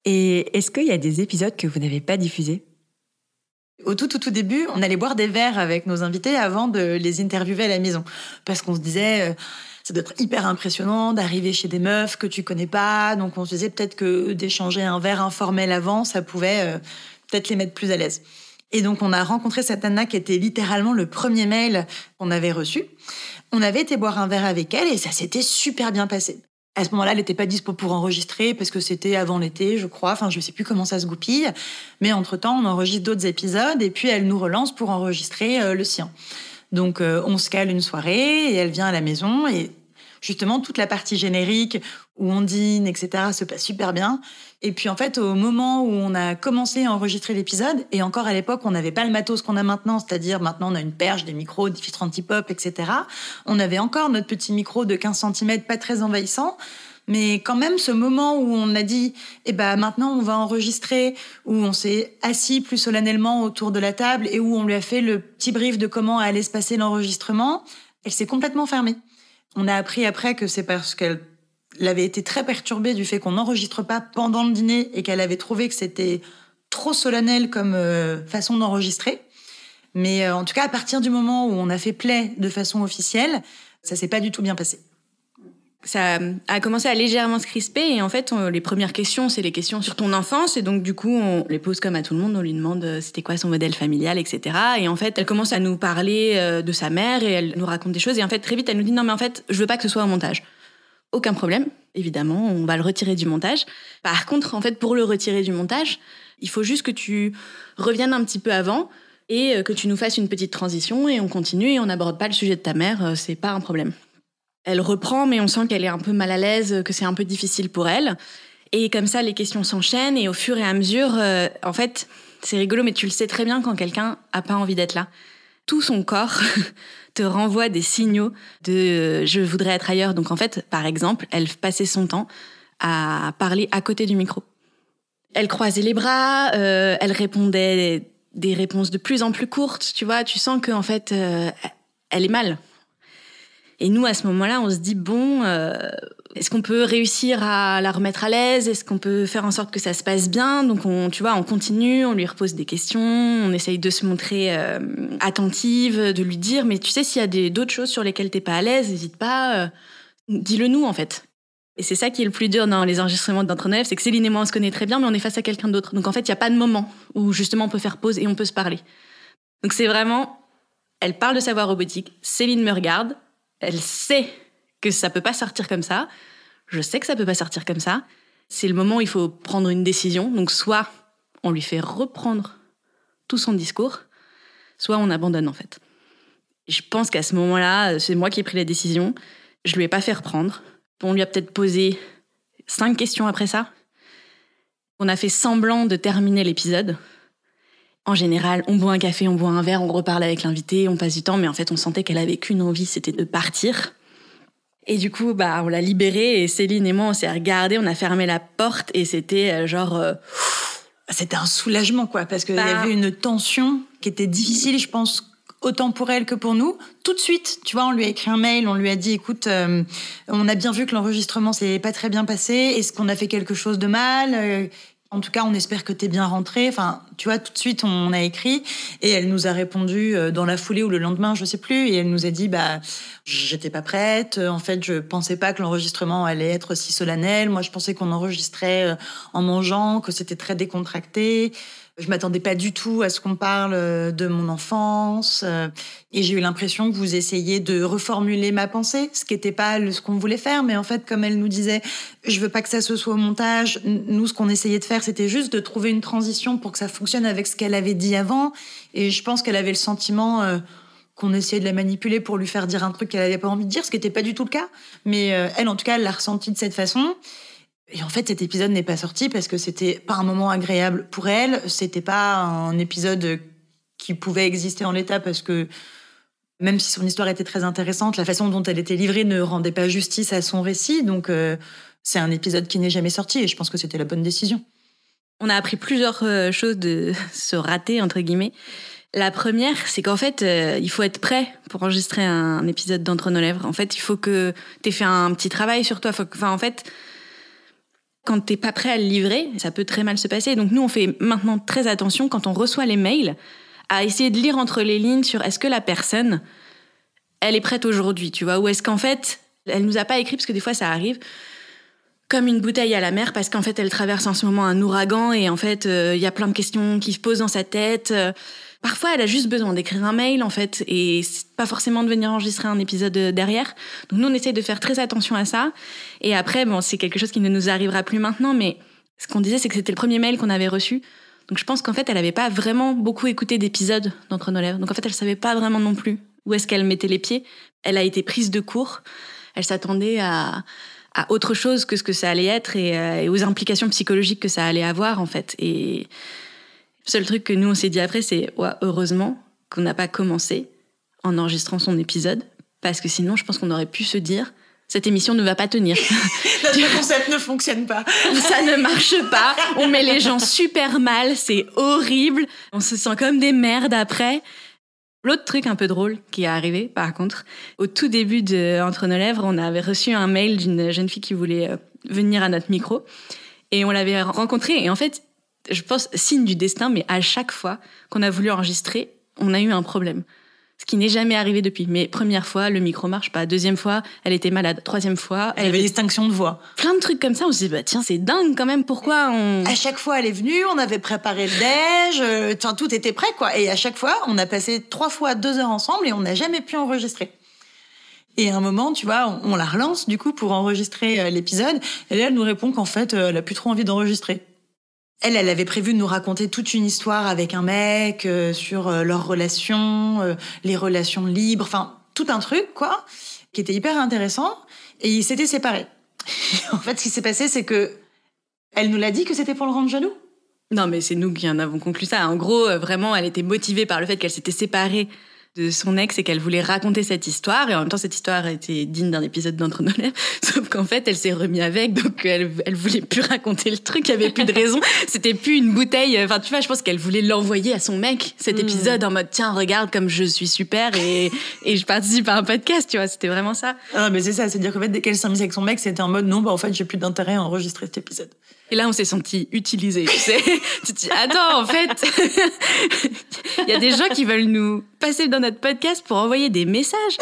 Et est-ce qu'il y a des épisodes que vous n'avez pas diffusés? Au tout, tout, tout début, on allait boire des verres avec nos invités avant de les interviewer à la maison. Parce qu'on se disait, euh, ça doit être hyper impressionnant d'arriver chez des meufs que tu connais pas. Donc on se disait peut-être que d'échanger un verre informel avant, ça pouvait euh, peut-être les mettre plus à l'aise. Et donc on a rencontré cette Anna qui était littéralement le premier mail qu'on avait reçu. On avait été boire un verre avec elle et ça s'était super bien passé. À ce moment-là, elle n'était pas dispo pour enregistrer parce que c'était avant l'été, je crois. Enfin, je ne sais plus comment ça se goupille. Mais entre-temps, on enregistre d'autres épisodes et puis elle nous relance pour enregistrer euh, le sien. Donc, euh, on se cale une soirée et elle vient à la maison et justement, toute la partie générique où on dîne, etc., se passe super bien. Et puis en fait, au moment où on a commencé à enregistrer l'épisode, et encore à l'époque, on n'avait pas le matos qu'on a maintenant, c'est-à-dire maintenant on a une perche, des micros, des filtres anti-pop, etc. On avait encore notre petit micro de 15 cm, pas très envahissant. Mais quand même, ce moment où on a dit, eh ben maintenant on va enregistrer, où on s'est assis plus solennellement autour de la table et où on lui a fait le petit brief de comment allait se passer l'enregistrement, elle s'est complètement fermée. On a appris après que c'est parce qu'elle elle avait été très perturbée du fait qu'on n'enregistre pas pendant le dîner et qu'elle avait trouvé que c'était trop solennel comme euh, façon d'enregistrer. Mais euh, en tout cas, à partir du moment où on a fait play de façon officielle, ça s'est pas du tout bien passé. Ça a commencé à légèrement se crisper et en fait, les premières questions, c'est les questions sur ton enfance et donc du coup, on les pose comme à tout le monde, on lui demande euh, c'était quoi son modèle familial, etc. Et en fait, elle commence à nous parler de sa mère et elle nous raconte des choses et en fait, très vite, elle nous dit non mais en fait, je veux pas que ce soit un montage aucun problème. Évidemment, on va le retirer du montage. Par contre, en fait, pour le retirer du montage, il faut juste que tu reviennes un petit peu avant et euh, que tu nous fasses une petite transition et on continue et on n'aborde pas le sujet de ta mère, euh, c'est pas un problème. Elle reprend, mais on sent qu'elle est un peu mal à l'aise, que c'est un peu difficile pour elle. Et comme ça, les questions s'enchaînent et au fur et à mesure, euh, en fait, c'est rigolo, mais tu le sais très bien quand quelqu'un a pas envie d'être là. Tout son corps te renvoie des signaux de euh, je voudrais être ailleurs. Donc en fait, par exemple, elle passait son temps à parler à côté du micro. Elle croisait les bras, euh, elle répondait des réponses de plus en plus courtes, tu vois, tu sens qu'en en fait, elle est mal. Et nous, à ce moment-là, on se dit, bon, est-ce qu'on peut réussir à la remettre à l'aise? Est-ce qu'on peut faire en sorte que ça se passe bien? Donc, on, tu vois, on continue, on lui repose des questions, on essaye de se montrer euh, attentive, de lui dire, mais tu sais, s'il y a d'autres choses sur lesquelles t'es pas à l'aise, n'hésite pas, euh, dis-le nous en fait. Et c'est ça qui est le plus dur dans les enregistrements d'entre c'est que Céline et moi, on se connaît très bien, mais on est face à quelqu'un d'autre. Donc en fait, il n'y a pas de moment où justement on peut faire pause et on peut se parler. Donc c'est vraiment, elle parle de savoir robotique, Céline me regarde, elle sait que ça peut pas sortir comme ça. Je sais que ça peut pas sortir comme ça. C'est le moment où il faut prendre une décision. Donc soit on lui fait reprendre tout son discours, soit on abandonne en fait. Je pense qu'à ce moment-là, c'est moi qui ai pris la décision. Je lui ai pas fait reprendre. On lui a peut-être posé cinq questions après ça. On a fait semblant de terminer l'épisode. En général, on boit un café, on boit un verre, on reparle avec l'invité, on passe du temps, mais en fait, on sentait qu'elle avait qu'une envie, c'était de partir. Et du coup, bah, on l'a libérée et Céline et moi, on s'est regardés, on a fermé la porte et c'était euh, genre. Euh, c'était un soulagement, quoi, parce qu'il y bah. avait une tension qui était difficile, je pense, autant pour elle que pour nous. Tout de suite, tu vois, on lui a écrit un mail, on lui a dit, écoute, euh, on a bien vu que l'enregistrement s'est pas très bien passé. Est-ce qu'on a fait quelque chose de mal En tout cas, on espère que t'es bien rentré. Enfin, tu vois, tout de suite, on a écrit et elle nous a répondu euh, dans la foulée ou le lendemain, je sais plus. Et elle nous a dit, bah, j'étais pas prête. En fait, je pensais pas que l'enregistrement allait être si solennel. Moi, je pensais qu'on enregistrait euh, en mangeant, que c'était très décontracté. Je m'attendais pas du tout à ce qu'on parle euh, de mon enfance. euh, Et j'ai eu l'impression que vous essayiez de reformuler ma pensée, ce qui n'était pas ce qu'on voulait faire. Mais en fait, comme elle nous disait, je veux pas que ça se soit au montage. Nous, ce qu'on essayait de faire, c'était juste de trouver une transition pour que ça fonctionne avec ce qu'elle avait dit avant. Et je pense qu'elle avait le sentiment euh, qu'on essayait de la manipuler pour lui faire dire un truc qu'elle avait pas envie de dire, ce qui n'était pas du tout le cas. Mais euh, elle, en tout cas, elle l'a ressenti de cette façon. Et en fait, cet épisode n'est pas sorti parce que c'était pas un moment agréable pour elle. C'était pas un épisode qui pouvait exister en l'état parce que même si son histoire était très intéressante, la façon dont elle était livrée ne rendait pas justice à son récit. Donc, euh, c'est un épisode qui n'est jamais sorti et je pense que c'était la bonne décision. On a appris plusieurs euh, choses de ce raté, entre guillemets. La première, c'est qu'en fait, euh, il faut être prêt pour enregistrer un, épisode d'Entre nos lèvres. En fait, il faut que tu aies fait un petit travail sur toi. Enfin, en fait, quand t'es pas prêt à le livrer, ça peut très mal se passer. Donc nous, on fait maintenant très attention quand on reçoit les mails à essayer de lire entre les lignes sur est-ce que la personne, elle est prête aujourd'hui, tu vois, ou est-ce qu'en fait, elle nous a pas écrit parce que des fois ça arrive comme une bouteille à la mer parce qu'en fait elle traverse en ce moment un ouragan et en fait euh, il y a plein de questions qui se posent dans sa tête. Euh, Parfois elle a juste besoin d'écrire un mail en fait et pas forcément de venir enregistrer un épisode euh, derrière. Donc nous on essaye de faire très attention à ça et après bon c'est quelque chose qui ne nous arrivera plus maintenant mais ce qu'on disait c'est que c'était le premier mail qu'on avait reçu. Donc je pense qu'en fait elle avait pas vraiment beaucoup écouté d'épisodes d'entre nos lèvres. Donc en fait elle savait pas vraiment non plus où est-ce qu'elle mettait les pieds. Elle a été prise de court. Elle s'attendait à à autre chose que ce que ça allait être et, euh, et aux implications psychologiques que ça allait avoir en fait. Et le seul truc que nous on s'est dit après c'est ouais, heureusement qu'on n'a pas commencé en enregistrant son épisode parce que sinon je pense qu'on aurait pu se dire cette émission ne va pas tenir. Notre concept ne fonctionne pas. ça ne marche pas. On met les gens super mal, c'est horrible. On se sent comme des merdes après. L'autre truc un peu drôle qui est arrivé, par contre, au tout début de Entre nos lèvres, on avait reçu un mail d'une jeune fille qui voulait euh, venir à notre micro et on l'avait rencontrée. Et en fait, je pense signe du destin, mais à chaque fois qu'on a voulu enregistrer, on a eu un problème. Ce qui n'est jamais arrivé depuis. Mais première fois, le micro marche pas. Deuxième fois, elle était malade. Troisième fois, Elle avait distinction de voix. plein de trucs comme ça. On se dit, bah tiens, c'est dingue quand même. Pourquoi on. À chaque fois, elle est venue, on avait préparé le déj, euh, enfin, tout était prêt, quoi. Et à chaque fois, on a passé trois fois deux heures ensemble et on n'a jamais pu enregistrer. Et à un moment, tu vois, on, on la relance, du coup, pour enregistrer euh, l'épisode. Et là, elle nous répond qu'en fait, euh, elle a plus trop envie d'enregistrer. Elle, elle avait prévu de nous raconter toute une histoire avec un mec euh, sur euh, leurs relations, euh, les relations libres, enfin, tout un truc, quoi, qui était hyper intéressant. Et ils s'étaient séparés. en fait, ce qui s'est passé, c'est que elle nous l'a dit que c'était pour le rendre jaloux. Non, mais c'est nous qui en avons conclu ça. En gros, euh, vraiment, elle était motivée par le fait qu'elle s'était séparée de son ex et qu'elle voulait raconter cette histoire. Et en même temps, cette histoire était digne d'un épisode d'Entre nos lèvres. Sauf qu'en fait, elle s'est remise avec, donc elle, elle voulait plus raconter le truc. Il y avait plus de raison. C'était plus une bouteille. Enfin, tu vois, je pense qu'elle voulait l'envoyer à son mec, cet Mm. épisode, en mode, tiens, regarde comme je suis super et, et je participe à un podcast, tu vois. C'était vraiment ça. Ah, mais c'est ça, c'est-à-dire qu'en fait, dès qu'elle s'est mise avec son mec, c'était en mode non, bah en fait, j'ai plus d'intérêt à enregistrer cet épisode. Et là, on s'est senti utilisé. Tu sais, tu te dis, attends, en fait, il y a des gens qui veulent nous passer dans notre podcast pour envoyer des messages.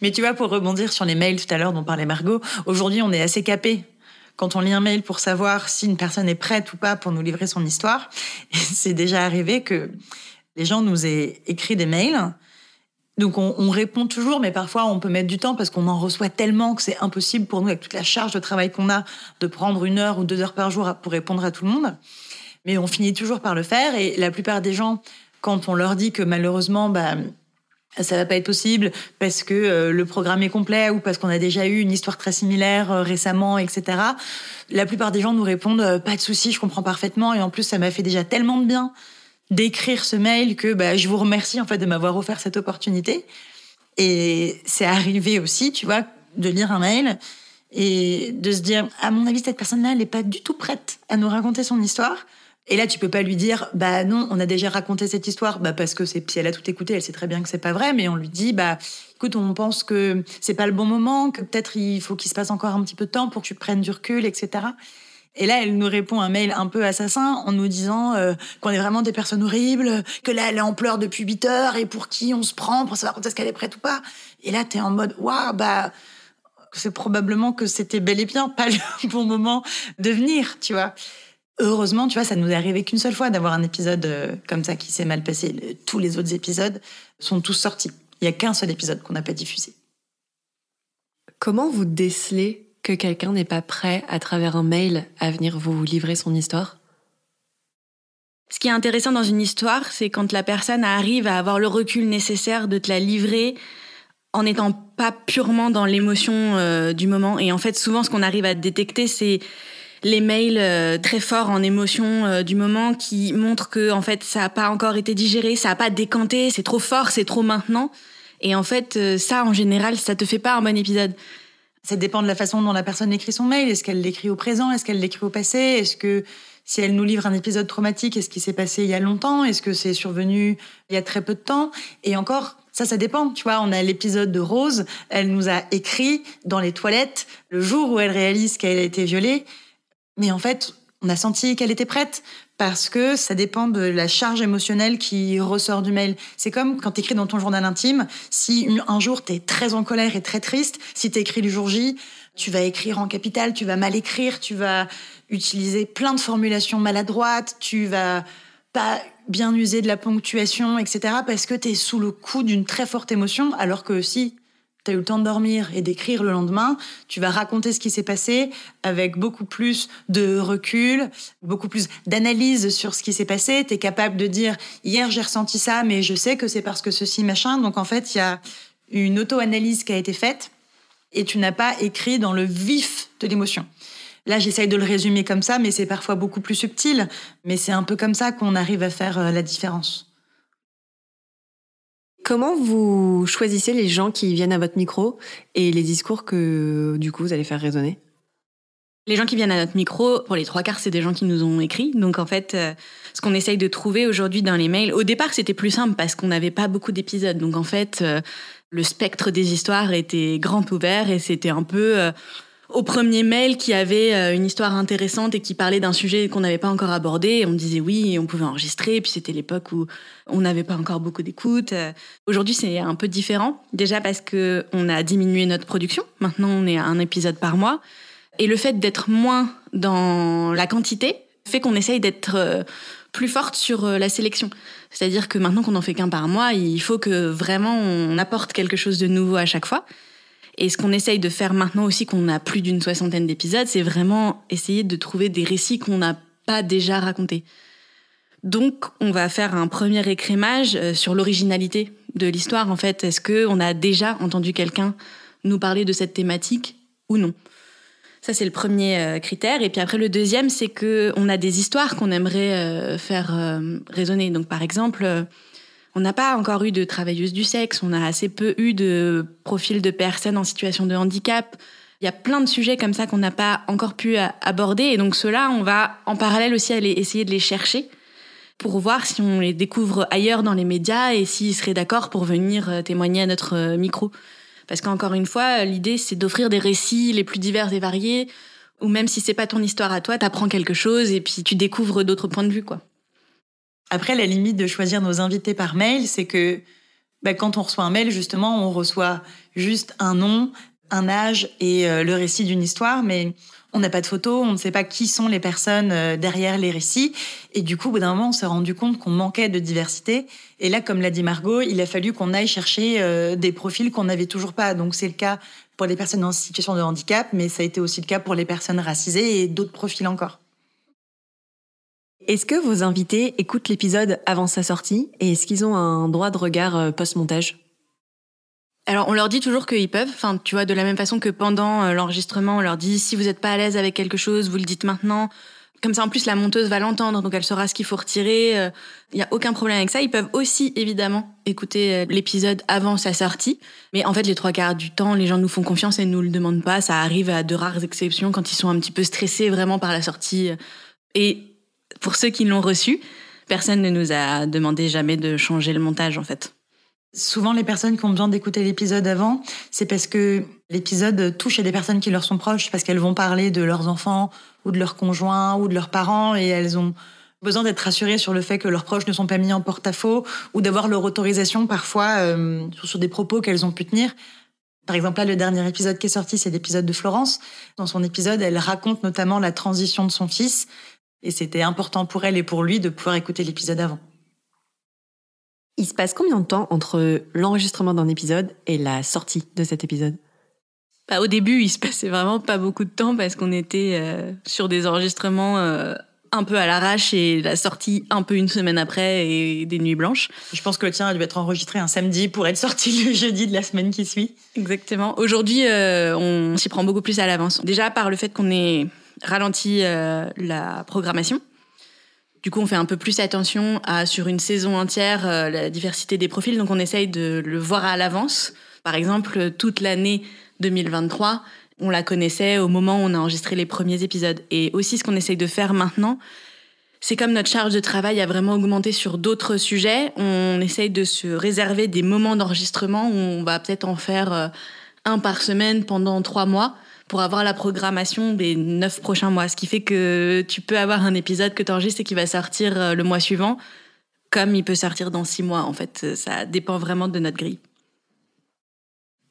Mais tu vois, pour rebondir sur les mails tout à l'heure dont parlait Margot, aujourd'hui, on est assez capé quand on lit un mail pour savoir si une personne est prête ou pas pour nous livrer son histoire. C'est déjà arrivé que les gens nous aient écrit des mails. Donc on, on répond toujours, mais parfois on peut mettre du temps parce qu'on en reçoit tellement que c'est impossible pour nous, avec toute la charge de travail qu'on a, de prendre une heure ou deux heures par jour pour répondre à tout le monde. Mais on finit toujours par le faire. Et la plupart des gens, quand on leur dit que malheureusement, bah, ça va pas être possible parce que euh, le programme est complet ou parce qu'on a déjà eu une histoire très similaire euh, récemment, etc. La plupart des gens nous répondent euh, pas de souci, je comprends parfaitement et en plus ça m'a fait déjà tellement de bien d'écrire ce mail que bah, je vous remercie en fait de m'avoir offert cette opportunité. Et c'est arrivé aussi, tu vois, de lire un mail et de se dire à mon avis cette personne-là elle n'est pas du tout prête à nous raconter son histoire. Et là, tu peux pas lui dire, bah non, on a déjà raconté cette histoire, bah parce que c'est, si elle a tout écouté, elle sait très bien que c'est pas vrai, mais on lui dit, bah écoute, on pense que c'est pas le bon moment, que peut-être il faut qu'il se passe encore un petit peu de temps pour que tu prennes du recul, etc. Et là, elle nous répond un mail un peu assassin en nous disant euh, qu'on est vraiment des personnes horribles, que là, elle est en pleurs depuis 8 heures et pour qui on se prend pour savoir quand est-ce qu'elle est prête ou pas. Et là, t'es en mode, waouh, bah, c'est probablement que c'était bel et bien pas le bon moment de venir, tu vois. Heureusement, tu vois, ça nous est arrivé qu'une seule fois d'avoir un épisode euh, comme ça qui s'est mal passé. Tous les autres épisodes sont tous sortis. Il y a qu'un seul épisode qu'on n'a pas diffusé. Comment vous décelez que quelqu'un n'est pas prêt à travers un mail à venir vous livrer son histoire? Ce qui est intéressant dans une histoire, c'est quand la personne arrive à avoir le recul nécessaire de te la livrer en n'étant pas purement dans l'émotion euh, du moment. Et en fait, souvent, ce qu'on arrive à détecter, c'est les mails euh, très forts en émotion euh, du moment qui montrent que en fait, ça n'a pas encore été digéré, ça n'a pas décanté, c'est trop fort, c'est trop maintenant. Et en fait, ça, en général, ça te fait pas un bon épisode. Ça dépend de la façon dont la personne écrit son mail. Est-ce qu'elle l'écrit au présent? Est-ce qu'elle l'écrit au passé? Est-ce que si elle nous livre un épisode traumatique, est-ce qu'il s'est passé il y a longtemps? Est-ce que c'est survenu il y a très peu de temps? Et encore, ça, ça dépend. Tu vois, on a l'épisode de Rose. Elle nous a écrit dans les toilettes le jour où elle réalise qu'elle a été violée. Mais en fait, on a senti qu'elle était prête parce que ça dépend de la charge émotionnelle qui ressort du mail. C'est comme quand tu écris dans ton journal intime, si un jour tu es très en colère et très triste, si tu écris le jour J, tu vas écrire en capital, tu vas mal écrire, tu vas utiliser plein de formulations maladroites, tu vas pas bien user de la ponctuation, etc. parce que tu es sous le coup d'une très forte émotion, alors que si tu as eu le temps de dormir et d'écrire le lendemain, tu vas raconter ce qui s'est passé avec beaucoup plus de recul, beaucoup plus d'analyse sur ce qui s'est passé. Tu es capable de dire hier j'ai ressenti ça, mais je sais que c'est parce que ceci, machin. Donc en fait, il y a une auto-analyse qui a été faite et tu n'as pas écrit dans le vif de l'émotion. Là, j'essaye de le résumer comme ça, mais c'est parfois beaucoup plus subtil. Mais c'est un peu comme ça qu'on arrive à faire euh, la différence. Comment vous choisissez les gens qui viennent à votre micro et les discours que du coup vous allez faire résonner? Les gens qui viennent à notre micro, pour les trois quarts, c'est des gens qui nous ont écrit. Donc en fait, euh, ce qu'on essaye de trouver aujourd'hui dans les mails, au départ c'était plus simple parce qu'on n'avait pas beaucoup d'épisodes. Donc en fait, euh, le spectre des histoires était grand ouvert et c'était un peu euh, au premier mail qui avait euh, une histoire intéressante et qui parlait d'un sujet qu'on n'avait pas encore abordé. On disait oui on pouvait enregistrer. Puis c'était l'époque où on n'avait pas encore beaucoup d'écoute. Euh, Aujourd'hui c'est un peu différent. Déjà parce que on a diminué notre production. Maintenant on est à un épisode par mois. Et le fait d'être moins dans la quantité fait qu'on essaye d'être euh, plus forte sur la sélection. C'est-à-dire que maintenant qu'on n'en fait qu'un par mois, il faut que vraiment on apporte quelque chose de nouveau à chaque fois. Et ce qu'on essaye de faire maintenant aussi, qu'on a plus d'une soixantaine d'épisodes, c'est vraiment essayer de trouver des récits qu'on n'a pas déjà racontés. Donc, on va faire un premier écrémage euh, sur l'originalité de l'histoire. En fait, est-ce que on a déjà entendu quelqu'un nous parler de cette thématique ou non? Ça, c'est le premier euh, critère. Et puis après, le deuxième, c'est que on a des histoires qu'on aimerait euh, faire résonner. Donc, par exemple, on n'a pas encore eu de travailleuses du sexe. On a assez peu eu de profils de personnes en situation de handicap. Il y a plein de sujets comme ça qu'on n'a pas encore pu aborder. Et donc, ceux-là, on va en parallèle aussi aller essayer de les chercher pour voir si on les découvre ailleurs dans les médias et s'ils seraient d'accord pour venir euh, témoigner à notre euh, micro. Parce qu'encore une fois, l'idée, c'est d'offrir des récits les plus divers et variés, ou même si c'est pas ton histoire à toi, t'apprends quelque chose et puis tu découvres d'autres points de vue, quoi. Après, la limite de choisir nos invités par mail, c'est que bah, quand on reçoit un mail, justement, on reçoit juste un nom, un âge et euh, le récit d'une histoire, mais on n'a pas de photos, on ne sait pas qui sont les personnes euh, derrière les récits. Et du coup, au bout d'un moment, on s'est rendu compte qu'on manquait de diversité. Et là, comme l'a dit Margot, il a fallu qu'on aille chercher euh, des profils qu'on n'avait toujours pas. Donc c'est le cas pour les personnes en situation de handicap, mais ça a été aussi le cas pour les personnes racisées et d'autres profils encore. Est-ce que vos invités écoutent l'épisode avant sa sortie et est-ce qu'ils ont un droit de regard euh, post-montage? Alors, on leur dit toujours qu'ils peuvent. Enfin, tu vois, de la même façon que pendant euh, l'enregistrement, on leur dit si vous n'êtes pas à l'aise avec quelque chose, vous le dites maintenant. Comme ça, en plus, la monteuse va l'entendre, donc elle saura ce qu'il faut retirer. Euh, Il y a aucun problème avec ça. Ils peuvent aussi, évidemment, écouter euh, l'épisode avant sa sortie. Mais en fait, les trois quarts du temps, les gens nous font confiance et nous le demandent pas. Ça arrive à de rares exceptions quand ils sont un petit peu stressés vraiment par la sortie. Et pour ceux qui l'ont reçu, personne ne nous a demandé jamais de changer le montage, en fait. Souvent, les personnes qui ont besoin d'écouter l'épisode avant, c'est parce que l'épisode touche à des personnes qui leur sont proches, parce qu'elles vont parler de leurs enfants ou de leurs conjoints ou de leurs parents et elles ont besoin d'être rassurées sur le fait que leurs proches ne sont pas mis en porte-à-faux ou d'avoir leur autorisation parfois euh, sur des propos qu'elles ont pu tenir. Par exemple, là, le dernier épisode qui est sorti, c'est l'épisode de Florence. Dans son épisode, elle raconte notamment la transition de son fils et c'était important pour elle et pour lui de pouvoir écouter l'épisode avant. Il se passe combien de temps entre l'enregistrement d'un épisode et la sortie de cet épisode? Bah, au début, il se passait vraiment pas beaucoup de temps parce qu'on était euh, sur des enregistrements euh, un peu à l'arrache et la sortie un peu une semaine après et des nuits blanches. Je pense que le tien a dû être enregistré un samedi pour être sorti le jeudi de la semaine qui suit. Exactement. Aujourd'hui, euh, on s'y prend beaucoup plus à l'avance. Déjà par le fait qu'on ait ralenti euh, la programmation. Du coup, on fait un peu plus attention à, sur une saison entière, euh, la diversité des profils. Donc, on essaye de le voir à l'avance. Par exemple, toute l'année 2023, on la connaissait au moment où on a enregistré les premiers épisodes. Et aussi, ce qu'on essaye de faire maintenant, c'est comme notre charge de travail a vraiment augmenté sur d'autres sujets, on essaye de se réserver des moments d'enregistrement où on va peut-être en faire euh, un par semaine pendant trois mois pour avoir la programmation des neuf prochains mois. Ce qui fait que tu peux avoir un épisode que tu enregistres et qui va sortir euh, le mois suivant, comme il peut sortir dans six mois. En fait, ça dépend vraiment de notre grille.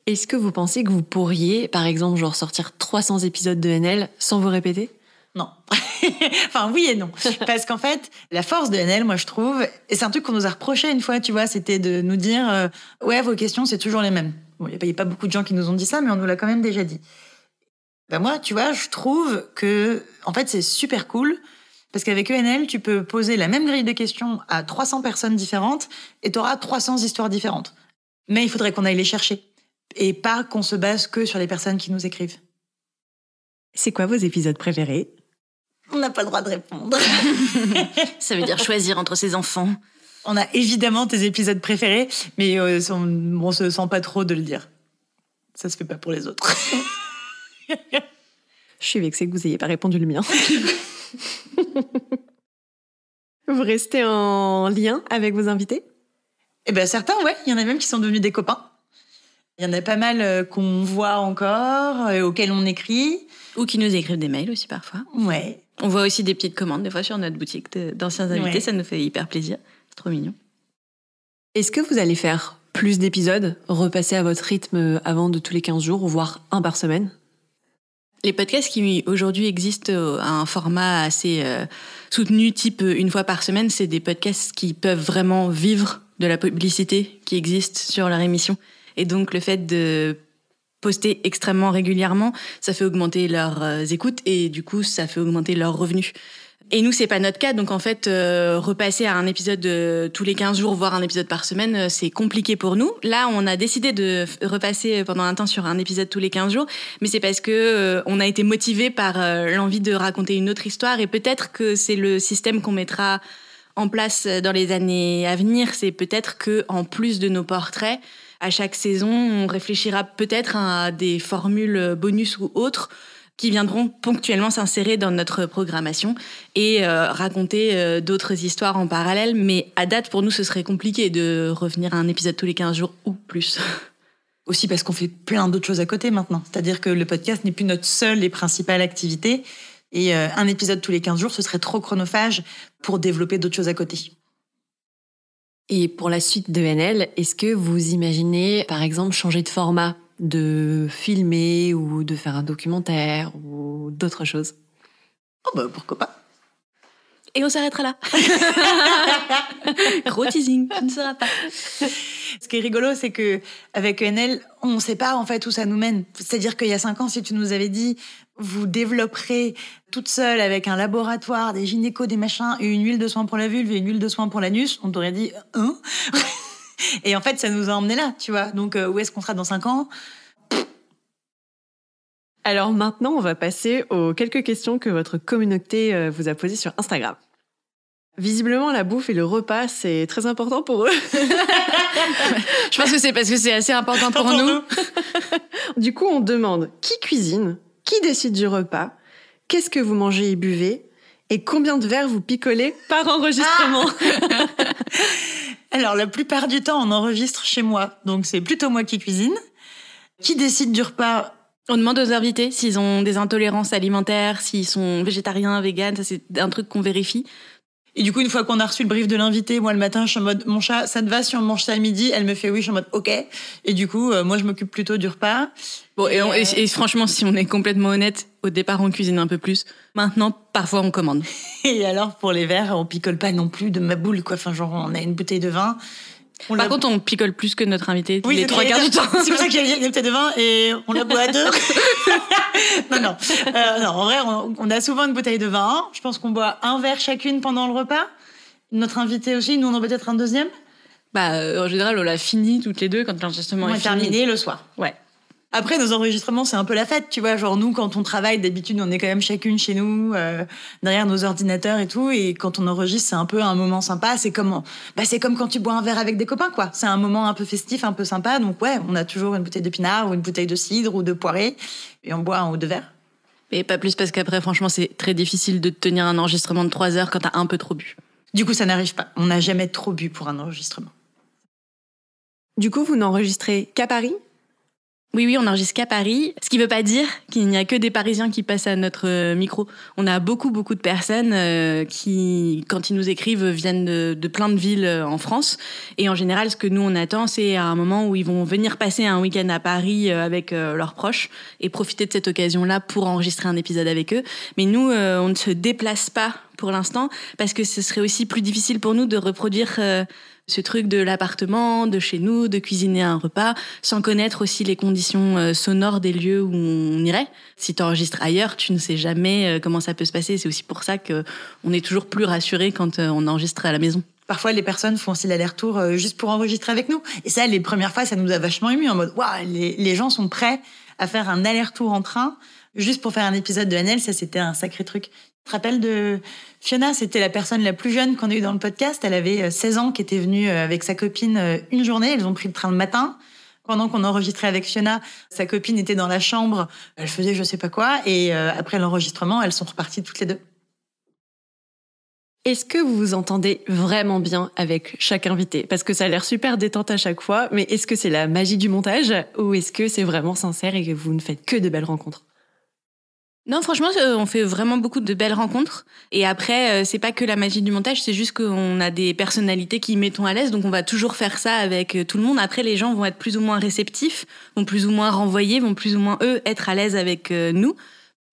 Est-ce que vous pensez que vous pourriez, par exemple, genre sortir 300 épisodes de NL sans vous répéter? Non. enfin, oui et non. Parce qu'en fait, la force de NL, moi, je trouve, et c'est un truc qu'on nous a reproché une fois, tu vois, c'était de nous dire euh, Ouais, vos questions, c'est toujours les mêmes. Bon, il n'y a, pas beaucoup de gens qui nous ont dit ça, mais on nous l'a quand même déjà dit. Ben moi, tu vois, je trouve que, en fait, c'est super cool. Parce qu'avec ENL, tu peux poser la même grille de questions à 300 personnes différentes et tu auras 300 histoires différentes. Mais il faudrait qu'on aille les chercher et pas qu'on se base que sur les personnes qui nous écrivent. C'est quoi vos épisodes préférés? On n'a pas le droit de répondre. Ça veut dire choisir entre ses enfants. On a évidemment tes épisodes préférés, mais euh, on, on se sent pas trop de le dire. Ça se fait pas pour les autres. Je suis vexée que vous ayez pas répondu le mien. vous restez en lien avec vos invités? Eh ben certains, ouais. Il y en a même qui sont devenus des copains. Il y en a pas mal euh, qu'on voit encore, et auxquels on écrit. Ou qui nous écrivent des mails aussi parfois. Ouais. On voit aussi des petites commandes des fois sur notre boutique de- d'anciens invités. Ouais. Ça nous fait hyper plaisir. C'est trop mignon. Est-ce que vous allez faire plus d'épisodes, repasser à votre rythme avant de tous les 15 jours, ou voire un par semaine? Les podcasts qui aujourd'hui existent euh, à un format assez euh, soutenu, type euh, une fois par semaine, c'est des podcasts qui peuvent vraiment vivre de la publicité qui existe sur leur émission. Et donc le fait de poster extrêmement régulièrement, ça fait augmenter leurs écoutes et du coup ça fait augmenter leurs revenus. Et nous, c'est pas notre cas, donc en fait, euh, repasser à un épisode de tous les 15 jours, voire un épisode par semaine, euh, c'est compliqué pour nous. Là, on a décidé de repasser pendant un temps sur un épisode tous les 15 jours, mais c'est parce que euh, on a été motivé par euh, l'envie de raconter une autre histoire et peut-être que c'est le système qu'on mettra en place dans les années à venir. C'est peut-être que en plus de nos portraits, à chaque saison, on réfléchira peut-être à des formules bonus ou autres qui viendront ponctuellement s'insérer dans notre programmation et euh, raconter euh, d'autres histoires en parallèle. Mais à date, pour nous, ce serait compliqué de revenir à un épisode tous les 15 jours ou plus. Aussi parce qu'on fait plein d'autres choses à côté maintenant. C'est-à-dire que le podcast n'est plus notre seule et principale activité. Et euh, un épisode tous les 15 jours, ce serait trop chronophage pour développer d'autres choses à côté. Et pour la suite de NL, est-ce que vous imaginez, par exemple, changer de format, de filmer ou de faire un documentaire ou d'autres choses Oh bah pourquoi pas. Et on s'arrêtera là. Gros teasing, tu ne sauras pas. Ce qui est rigolo, c'est que avec ENL, on ne sait pas en fait où ça nous mène. C'est-à-dire qu'il y a cinq ans, si tu nous avais dit, vous développerez toute seule avec un laboratoire, des gynécos, des machins, et une huile de soin pour la vulve et une huile de soin pour l'anus, on t'aurait dit, hein? Et en fait, ça nous a emmené là, tu vois. Donc, euh, où est-ce qu'on sera dans cinq ans? Alors maintenant, on va passer aux quelques questions que votre communauté euh, vous a posées sur Instagram. Visiblement, la bouffe et le repas, c'est très important pour eux. Je pense que c'est parce que c'est assez important pour nous. Du coup, on demande qui cuisine, qui décide du repas, qu'est-ce que vous mangez et buvez, et combien de verres vous picolez par enregistrement? Alors, la plupart du temps, on enregistre chez moi. Donc, c'est plutôt moi qui cuisine. Qui décide du repas? On demande aux invités s'ils ont des intolérances alimentaires, s'ils sont végétariens, véganes, ça c'est un truc qu'on vérifie. Et du coup, une fois qu'on a reçu le brief de l'invité, moi le matin, je suis en mode, mon chat, ça te va si on mange ça à midi? Elle me fait oui, je suis en mode, ok. Et du coup, euh, moi, je m'occupe plutôt du repas. Bon, et, on- et- et franchement, si on est complètement honnête, au départ on cuisine un peu plus. Maintenant, parfois on commande. Et alors, pour les verres, on picole pas non plus de ma boule, quoi. Enfin, genre, on a une bouteille de vin. On Par contre, on picole plus que notre invité Oui, les trois quarts du temps. C'est pour ça que j'allais dire une bouteille de vin et on la boit à deux. non, non. Euh, non, en vrai, on, on a souvent une bouteille de vin. Je pense qu'on boit un verre chacune pendant le repas. Notre invité aussi, nous on en peut-être un deuxième. Bah, euh, en général, on l'a fini toutes les deux quand l'enregistrement est est terminé le soir. Ouais. Après, nos enregistrements, c'est un peu la fête, tu vois. Genre, nous, quand on travaille, d'habitude, on est quand même chacune chez nous, euh, derrière nos ordinateurs et tout. Et quand on enregistre, c'est un peu un moment sympa. C'est comme, bah, c'est comme quand tu bois un verre avec des copains, quoi. C'est un moment un peu festif, un peu sympa. Donc, ouais, on a toujours une bouteille de pinard ou une bouteille de cidre ou de poirée. Et on boit un ou deux verres. Et pas plus parce qu'après, franchement, c'est très difficile de tenir un enregistrement de trois heures quand t'as un peu trop bu. Du coup, ça n'arrive pas. On n'a jamais trop bu pour un enregistrement. Du coup, vous n'enregistrez qu'à Paris? Oui, oui, on enregistre qu'à Paris, ce qui veut pas dire qu'il n'y a que des Parisiens qui passent à notre euh, micro. On a beaucoup, beaucoup de personnes euh, qui, quand ils nous écrivent, viennent de, plein de villes euh, en France. Et en général, ce que nous, on attend, c'est à un moment où ils vont venir passer un week-end à Paris avec leurs proches et profiter de cette occasion-là pour enregistrer un épisode avec eux. Mais nous, on ne se déplace pas pour l'instant parce que ce serait aussi plus difficile pour nous de reproduire ce truc de l'appartement, de chez nous, de cuisiner un repas, sans connaître aussi les conditions euh, sonores des lieux où on irait. Si tu enregistres ailleurs, tu ne sais jamais euh, comment ça peut se passer. C'est aussi pour ça que on est toujours plus rassuré quand euh, on enregistre à la maison. Parfois, les personnes font aussi l'aller-retour juste pour enregistrer avec nous. Et ça, les premières fois, ça nous a vachement ému en mode, waouh, les, gens sont prêts à faire un aller-retour en train juste pour faire un épisode de NL. Ça, c'était un sacré truc. Te rappelles de Fiona? C'était la personne la plus jeune qu'on a eue dans le podcast. Elle avait euh, 16 ans, qui était venue euh, avec sa copine euh, une journée. Elles ont pris le train le matin. Pendant qu'on enregistrait avec Fiona, sa copine était dans la chambre. Elle faisait je sais pas quoi. Et euh, après l'enregistrement, elles sont reparties toutes les deux. Est-ce que vous vous entendez vraiment bien avec chaque invité? Parce que ça a l'air super détente à chaque fois, mais est-ce que c'est la magie du montage ou est-ce que c'est vraiment sincère et que vous ne faites que de belles rencontres? Non, franchement, euh, on fait vraiment beaucoup de belles rencontres. Et après, euh, c'est pas que la magie du montage, c'est juste qu'on a des personnalités qui mettons à l'aise, donc on va toujours faire ça avec euh, tout le monde. Après, les gens vont être plus ou moins réceptifs, vont plus ou moins renvoyer, vont plus ou moins eux être à l'aise avec nous.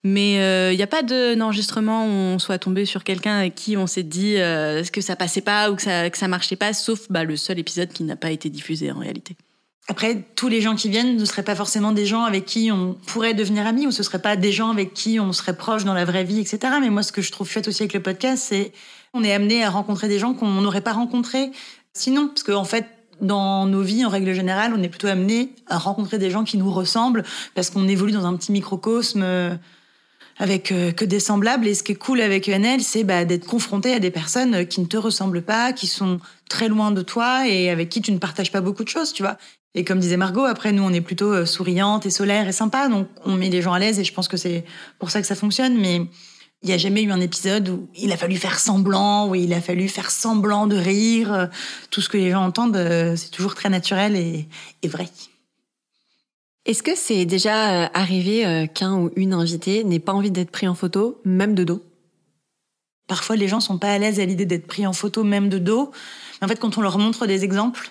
Mais il n'y a pas de- d'enregistrement où on soit tombé sur quelqu'un avec qui on s'est dit euh, que ça passait pas ou que ça, que ça marchait pas, sauf bah, le seul épisode qui n'a pas été diffusé en réalité. Après, tous les gens qui viennent ne seraient pas forcément des gens avec qui on pourrait devenir amis, ou ce seraient pas des gens avec qui on serait proche dans la vraie vie, etc. Mais moi, ce que je trouve chouette aussi avec le podcast, c'est on est amené à rencontrer des gens qu'on n'aurait pas rencontrés sinon, parce qu'en en fait, dans nos vies, en règle générale, on est plutôt amené à rencontrer des gens qui nous ressemblent, parce qu'on évolue dans un petit microcosme. euh, avec euh, que des semblables. Et ce qui est cool avec ENL, c'est bah, d'être confronté à des personnes euh, qui ne te ressemblent pas, qui sont très loin de toi et avec qui tu ne partages pas beaucoup de choses, tu vois. Et comme disait Margot, après, nous, on est plutôt euh, souriante et solaire et sympa, donc on met les gens à l'aise et je pense que c'est pour ça que ça fonctionne. Mais il n'y a jamais eu un épisode où il a fallu faire semblant, où il a fallu faire semblant de rire. Tout ce que les gens entendent, euh, c'est toujours très naturel et, et vrai. Est-ce que c'est déjà euh, arrivé qu'un ou une invitée n'ait pas envie d'être pris en photo, même de dos? Parfois, les gens sont pas à l'aise à l'idée d'être pris en photo, même de dos. Mais en fait, quand on leur montre des exemples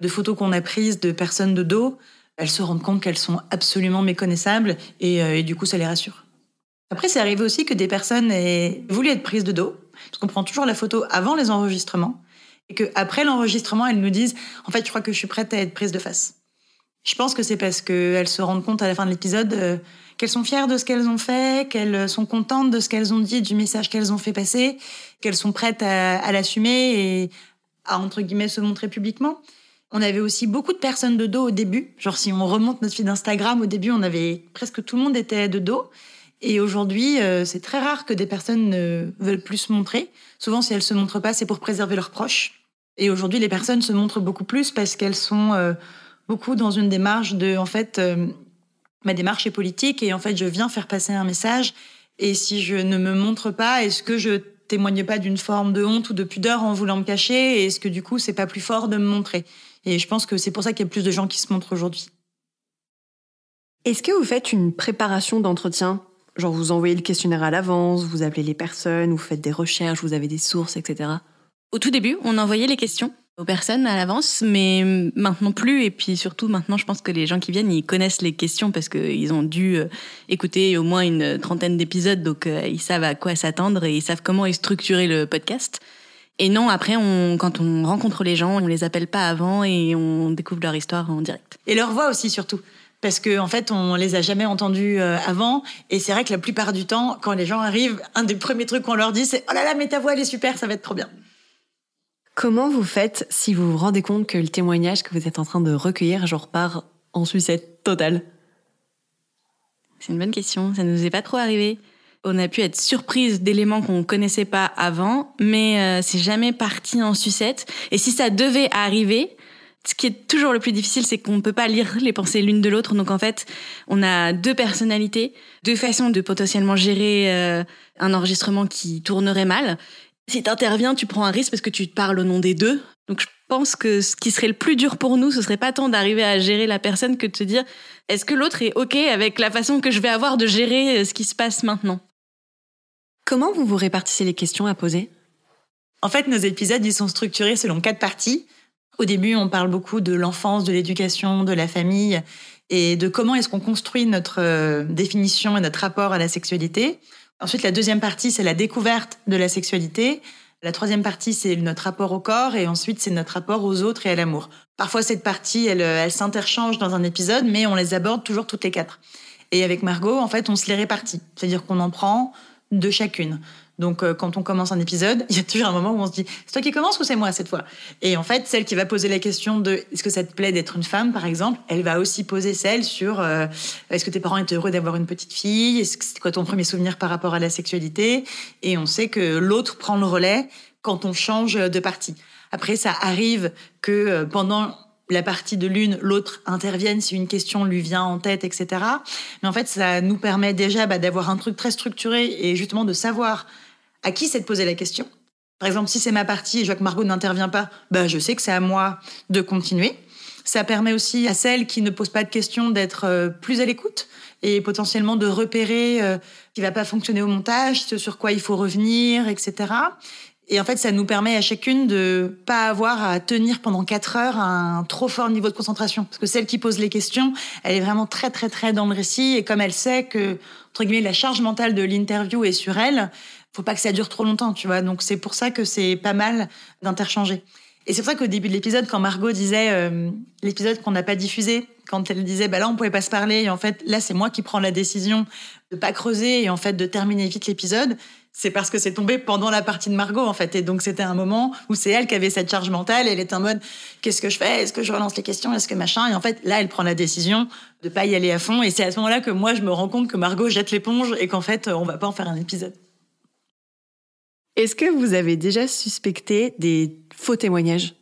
de photos qu'on a prises de personnes de dos, elles se rendent compte qu'elles sont absolument méconnaissables et, euh, et du coup, ça les rassure. Après, c'est arrivé aussi que des personnes aient voulu être prises de dos, parce qu'on prend toujours la photo avant les enregistrements, et qu'après l'enregistrement, elles nous disent En fait, je crois que je suis prête à être prise de face. Je pense que c'est parce qu'elles se rendent compte à la fin de l'épisode euh, qu'elles sont fières de ce qu'elles ont fait, qu'elles sont contentes de ce qu'elles ont dit, du message qu'elles ont fait passer, qu'elles sont prêtes à, à l'assumer et à, entre guillemets, se montrer publiquement. On avait aussi beaucoup de personnes de dos au début. Genre, si on remonte notre feed d'Instagram, au début, on avait presque tout le monde était de dos. Et aujourd'hui, euh, c'est très rare que des personnes ne veulent plus se montrer. Souvent, si elles se montrent pas, c'est pour préserver leurs proches. Et aujourd'hui, les personnes se montrent beaucoup plus parce qu'elles sont euh, beaucoup dans une démarche de, en fait, euh, ma démarche est politique et en fait, je viens faire passer un message. Et si je ne me montre pas, est-ce que je témoigne pas d'une forme de honte ou de pudeur en voulant me cacher? Et est-ce que du coup, c'est pas plus fort de me montrer? Et je pense que c'est pour ça qu'il y a plus de gens qui se montrent aujourd'hui. Est-ce que vous faites une préparation d'entretien? Genre vous envoyez le questionnaire à l'avance, vous appelez les personnes, vous faites des recherches, vous avez des sources, etc. Au tout début, on envoyait les questions aux personnes à l'avance, mais maintenant plus. Et puis surtout, maintenant, je pense que les gens qui viennent, ils connaissent les questions parce qu'ils ont dû euh, écouter au moins une trentaine d'épisodes, donc euh, ils savent à quoi s'attendre et ils savent comment est structuré le podcast. Et non, après, on, quand on rencontre les gens, on les appelle pas avant et on découvre leur histoire en direct. Et leur voix aussi, surtout. Parce qu'en en fait, on les a jamais entendus euh, avant. Et c'est vrai que la plupart du temps, quand les gens arrivent, un des premiers trucs qu'on leur dit, c'est Oh là là, mais ta voix, elle est super, ça va être trop bien. Comment vous faites si vous vous rendez compte que le témoignage que vous êtes en train de recueillir, genre, part en sucette totale? C'est une bonne question. Ça ne nous est pas trop arrivé. On a pu être surprise d'éléments qu'on connaissait pas avant, mais euh, c'est jamais parti en sucette. Et si ça devait arriver, ce qui est toujours le plus difficile, c'est qu'on ne peut pas lire les pensées l'une de l'autre. Donc en fait, on a deux personnalités, deux façons de potentiellement gérer euh, un enregistrement qui tournerait mal. Si tu interviens, tu prends un risque parce que tu parles au nom des deux. Donc je pense que ce qui serait le plus dur pour nous, ce serait pas tant d'arriver à gérer la personne que de se dire est-ce que l'autre est OK avec la façon que je vais avoir de gérer euh, ce qui se passe maintenant? Comment vous vous répartissez les questions à poser? En fait, nos épisodes, ils sont structurés selon quatre parties. Au début, on parle beaucoup de l'enfance, de l'éducation, de la famille et de comment est-ce qu'on construit notre euh, définition et notre rapport à la sexualité. Ensuite, la deuxième partie, c'est la découverte de la sexualité. La troisième partie, c'est notre rapport au corps et ensuite, c'est notre rapport aux autres et à l'amour. Parfois, cette partie, elle, elle s'interchange dans un épisode, mais on les aborde toujours toutes les quatre. Et avec Margot, en fait, on se les répartit. C'est-à-dire qu'on en prend de chacune. Donc, euh, quand on commence un épisode, il y a toujours un moment où on se dit c'est toi qui commence ou c'est moi cette fois? Et en fait, celle qui va poser la question de est-ce que ça te plaît d'être une femme, par exemple, elle va aussi poser celle sur euh, est-ce que tes parents étaient heureux d'avoir une petite fille? Est-ce que c'est quoi ton premier souvenir par rapport à la sexualité? Et on sait que l'autre prend le relais quand on change de partie. Après, ça arrive que euh, pendant la partie de l'une, l'autre intervienne si une question lui vient en tête, etc. Mais en fait, ça nous permet déjà bah, d'avoir un truc très structuré et justement de savoir à qui c'est de poser la question. Par exemple, si c'est ma partie et que Margot n'intervient pas, bah, je sais que c'est à moi de continuer. Ça permet aussi à celle qui ne pose pas de questions d'être euh, plus à l'écoute et potentiellement de repérer euh, ce qui va pas fonctionner au montage, ce sur quoi il faut revenir, etc. Et en fait, ça nous permet à chacune de pas avoir à tenir pendant quatre heures un trop fort niveau de concentration. Parce que celle qui pose les questions, elle est vraiment très, très, très dans le récit. Et comme elle sait que, entre guillemets, la charge mentale de l'interview est sur elle, faut pas que ça dure trop longtemps, tu vois. Donc c'est pour ça que c'est pas mal d'interchanger. Et c'est pour ça qu'au début de l'épisode, quand Margot disait euh, l'épisode qu'on n'a pas diffusé, quand elle disait bah là on pouvait pas se parler, et en fait là c'est moi qui prends la décision de pas creuser et en fait de terminer vite l'épisode, c'est parce que c'est tombé pendant la partie de Margot en fait. Et donc c'était un moment où c'est elle qui avait cette charge mentale. Elle est en mode qu'est-ce que je fais? Est-ce que je relance les questions? Est-ce que machin? Et en fait là elle prend la décision de pas y aller à fond. Et c'est à ce moment-là que moi je me rends compte que Margot jette l'éponge et qu'en fait on va pas en faire un épisode. Est-ce que vous avez déjà suspecté des faux témoignages?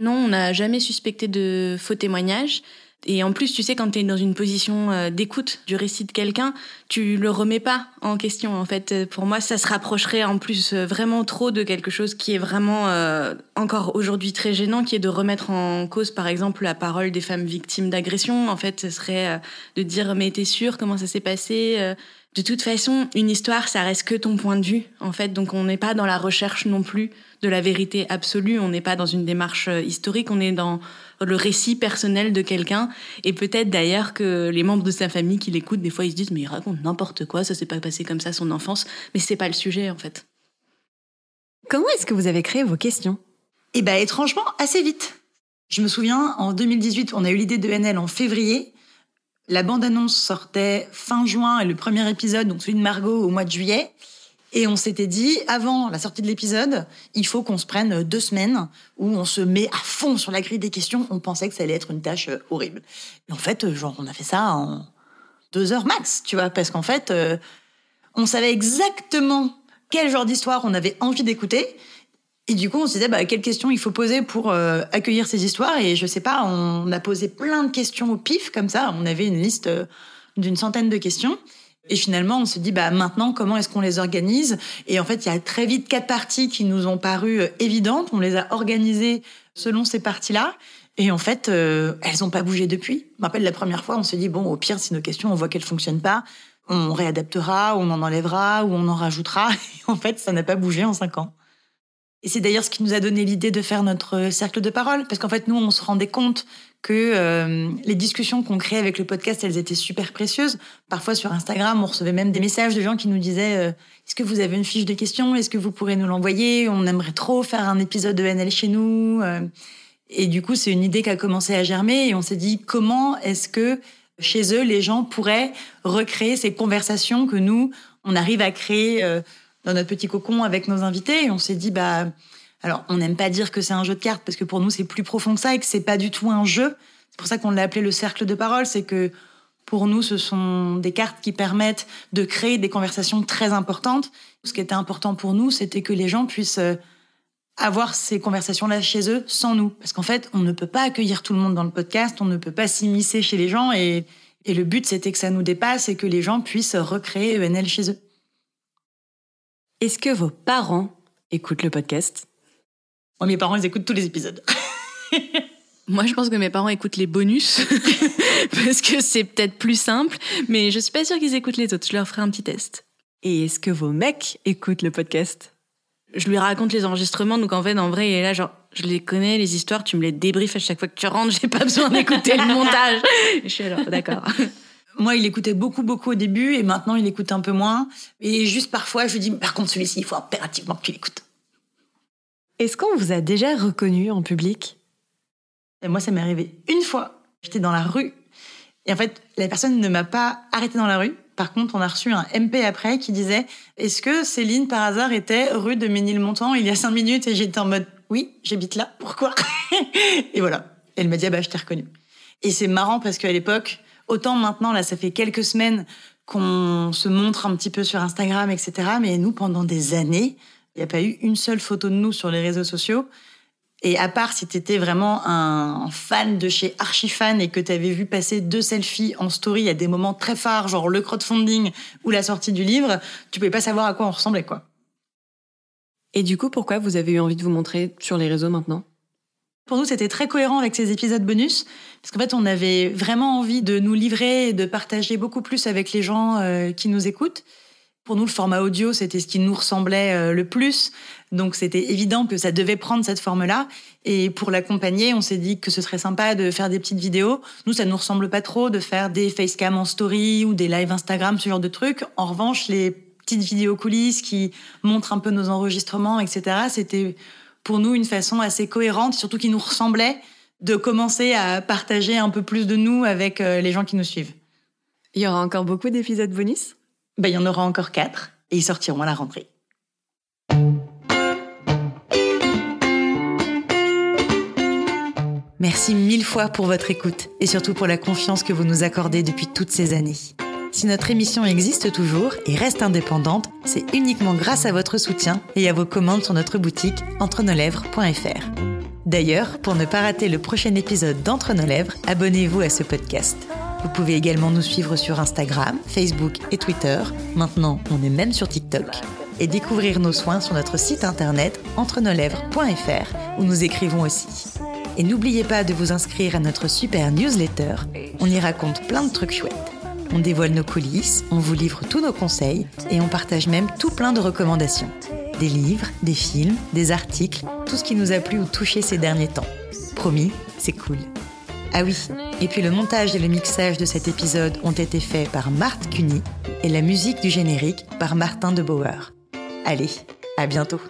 Non, on n'a jamais suspecté de faux témoignages. Et en plus, tu sais, quand tu es dans une position euh, d'écoute du récit de quelqu'un, tu le remets pas en question. En fait, pour moi, ça se rapprocherait en plus euh, vraiment trop de quelque chose qui est vraiment euh, encore aujourd'hui très gênant, qui est de remettre en cause, par exemple, la parole des femmes victimes d'agression. En fait, ce serait de dire mais t'es sûr comment ça s'est passé? De toute façon, une histoire, ça reste que ton point de vue, en fait. Donc, on n'est pas dans la recherche non plus de la vérité absolue. On n'est pas dans une démarche euh, historique. On est dans le récit personnel de quelqu'un. Et peut-être d'ailleurs que les membres de sa famille qui l'écoutent, des fois, ils se disent, mais il raconte n'importe quoi. Ça s'est pas passé comme ça son enfance. Mais c'est pas le sujet, en fait. Comment est-ce que vous avez créé vos questions? Eh ben, étrangement, assez vite. Je me souviens, en 2018, on a eu l'idée de NL en février. La bande-annonce sortait fin juin et le premier épisode, donc celui de Margot, au mois de juillet. Et on s'était dit, avant la sortie de l'épisode, il faut qu'on se prenne deux semaines où on se met à fond sur la grille des questions. On pensait que ça allait être une tâche euh, horrible. En fait, euh, genre, on a fait ça en deux heures max, tu vois, parce qu'en fait, euh, on savait exactement quel genre d'histoire on avait envie d'écouter. Et du coup, on se disait, bah, quelles questions il faut poser pour euh, accueillir ces histoires? Et je sais pas, on a posé plein de questions au pif, comme ça. On avait une liste euh, d'une centaine de questions. Et finalement, on se dit, bah maintenant, comment est-ce qu'on les organise? Et en fait, il y a très vite quatre parties qui nous ont paru euh, évidentes. On les a organisées selon ces parties-là. Et en fait, euh, elles n'ont pas bougé depuis. Je me rappelle la première fois, on s'est dit, bon, au pire, si nos questions, on voit qu'elles fonctionnent pas, on réadaptera, on en enlèvera, ou on en rajoutera. Et en fait, ça n'a pas bougé en cinq ans. Et c'est d'ailleurs ce qui nous a donné l'idée de faire notre cercle de parole, parce qu'en fait, nous, on se rendait compte que euh, les discussions qu'on créait avec le podcast, elles étaient super précieuses. Parfois sur Instagram, on recevait même des messages de gens qui nous disaient euh, Est-ce que vous avez une fiche de questions? Est-ce que vous pourrez nous l'envoyer? On aimerait trop faire un épisode de NL chez nous. Euh. Et du coup, c'est une idée qui a commencé à germer et on s'est dit comment est-ce que chez eux, les gens pourraient recréer ces conversations que nous, on arrive à créer dans notre petit cocon avec nos invités. Et on s'est dit, bah, alors on n'aime pas dire que c'est un jeu de cartes parce que pour nous, c'est plus profond que ça et que c'est pas du tout un jeu. C'est pour ça qu'on l'a appelé le cercle de parole. C'est que pour nous, ce sont des cartes qui permettent de créer des conversations très importantes. Ce qui était important pour nous, c'était que les gens puissent euh, avoir ces conversations-là chez eux sans nous. Parce qu'en fait, on ne peut pas accueillir tout le monde dans le podcast, on ne peut pas s'immiscer chez les gens et, et le but, c'était que ça nous dépasse et que les gens puissent recréer ENL chez eux. Est-ce que vos parents écoutent le podcast? Moi, mes parents, ils écoutent tous les épisodes. Moi, je pense que mes parents écoutent les bonus parce que c'est peut-être plus simple, mais je suis pas sûre qu'ils écoutent les autres. Je leur ferai un petit test. Et est-ce que vos mecs écoutent le podcast? Je lui raconte les enregistrements, donc en fait, en vrai, il est là, genre, je les connais, les histoires, tu me les débriefes à chaque fois que tu rentres, j'ai pas besoin d'écouter le montage. Je suis alors, d'accord. Moi, il écoutait beaucoup, beaucoup au début, et maintenant, il écoute un peu moins. Et juste parfois, je lui dis, par contre, celui-ci, il faut impérativement que tu l'écoutes. Est-ce qu'on vous a déjà reconnu en public? Et Moi, ça m'est arrivé une fois. J'étais dans la rue, et en fait, la personne ne m'a pas arrêté dans la rue. Par contre, on a reçu un MP après qui disait Est-ce que Céline, par hasard, était rue de Ménilmontant il y a cinq minutes Et j'étais en mode Oui, j'habite là, pourquoi? Et voilà. Elle m'a dit ah bah, Je t'ai reconnu. Et c'est marrant parce qu'à l'époque, Autant maintenant, là, ça fait quelques semaines qu'on se montre un petit peu sur Instagram, etc. Mais nous, pendant des années, il n'y a pas eu une seule photo de nous sur les réseaux sociaux. Et à part si tu étais vraiment un fan de chez Archifan et que tu avais vu passer deux selfies en story à des moments très phares, genre le crowdfunding ou la sortie du livre, tu pouvais pas savoir à quoi on ressemblait, quoi. Et du coup, pourquoi vous avez eu envie de vous montrer sur les réseaux maintenant? Pour nous, c'était très cohérent avec ces épisodes bonus, parce qu'en fait, on avait vraiment envie de nous livrer et de partager beaucoup plus avec les gens euh, qui nous écoutent. Pour nous, le format audio, c'était ce qui nous ressemblait euh, le plus. Donc, c'était évident que ça devait prendre cette forme-là. Et pour l'accompagner, on s'est dit que ce serait sympa de faire des petites vidéos. Nous, ça nous ressemble pas trop de faire des facecam en story ou des live Instagram, ce genre de trucs. En revanche, les petites vidéos coulisses qui montrent un peu nos enregistrements, etc., c'était pour nous une façon assez cohérente, surtout qui nous ressemblait, de commencer à partager un peu plus de nous avec euh, les gens qui nous suivent. Il y aura encore beaucoup d'épisodes bonus? Ben, Il y en aura encore quatre et ils sortiront à la rentrée. Merci mille fois pour votre écoute et surtout pour la confiance que vous nous accordez depuis toutes ces années. Si notre émission existe toujours et reste indépendante, c'est uniquement grâce à votre soutien et à vos commandes sur notre boutique entre-nos-lèvres.fr. D'ailleurs, pour ne pas rater le prochain épisode d'Entre nos lèvres, abonnez-vous à ce podcast. Vous pouvez également nous suivre sur Instagram, Facebook et Twitter. Maintenant, on est même sur TikTok. Et découvrir nos soins sur notre site internet entre-nos-lèvres.fr où nous écrivons aussi. Et n'oubliez pas de vous inscrire à notre super newsletter. On y raconte plein de trucs chouettes. On dévoile nos coulisses, on vous livre tous nos conseils et on partage même tout plein de recommandations. Des livres, des films, des articles, tout ce qui nous a plu ou touché ces derniers temps. Promis, c'est cool. Ah oui, et puis le montage et le mixage de cet épisode ont été faits par Marthe Cuny et la musique du générique par Martin de Bauer. Allez, à bientôt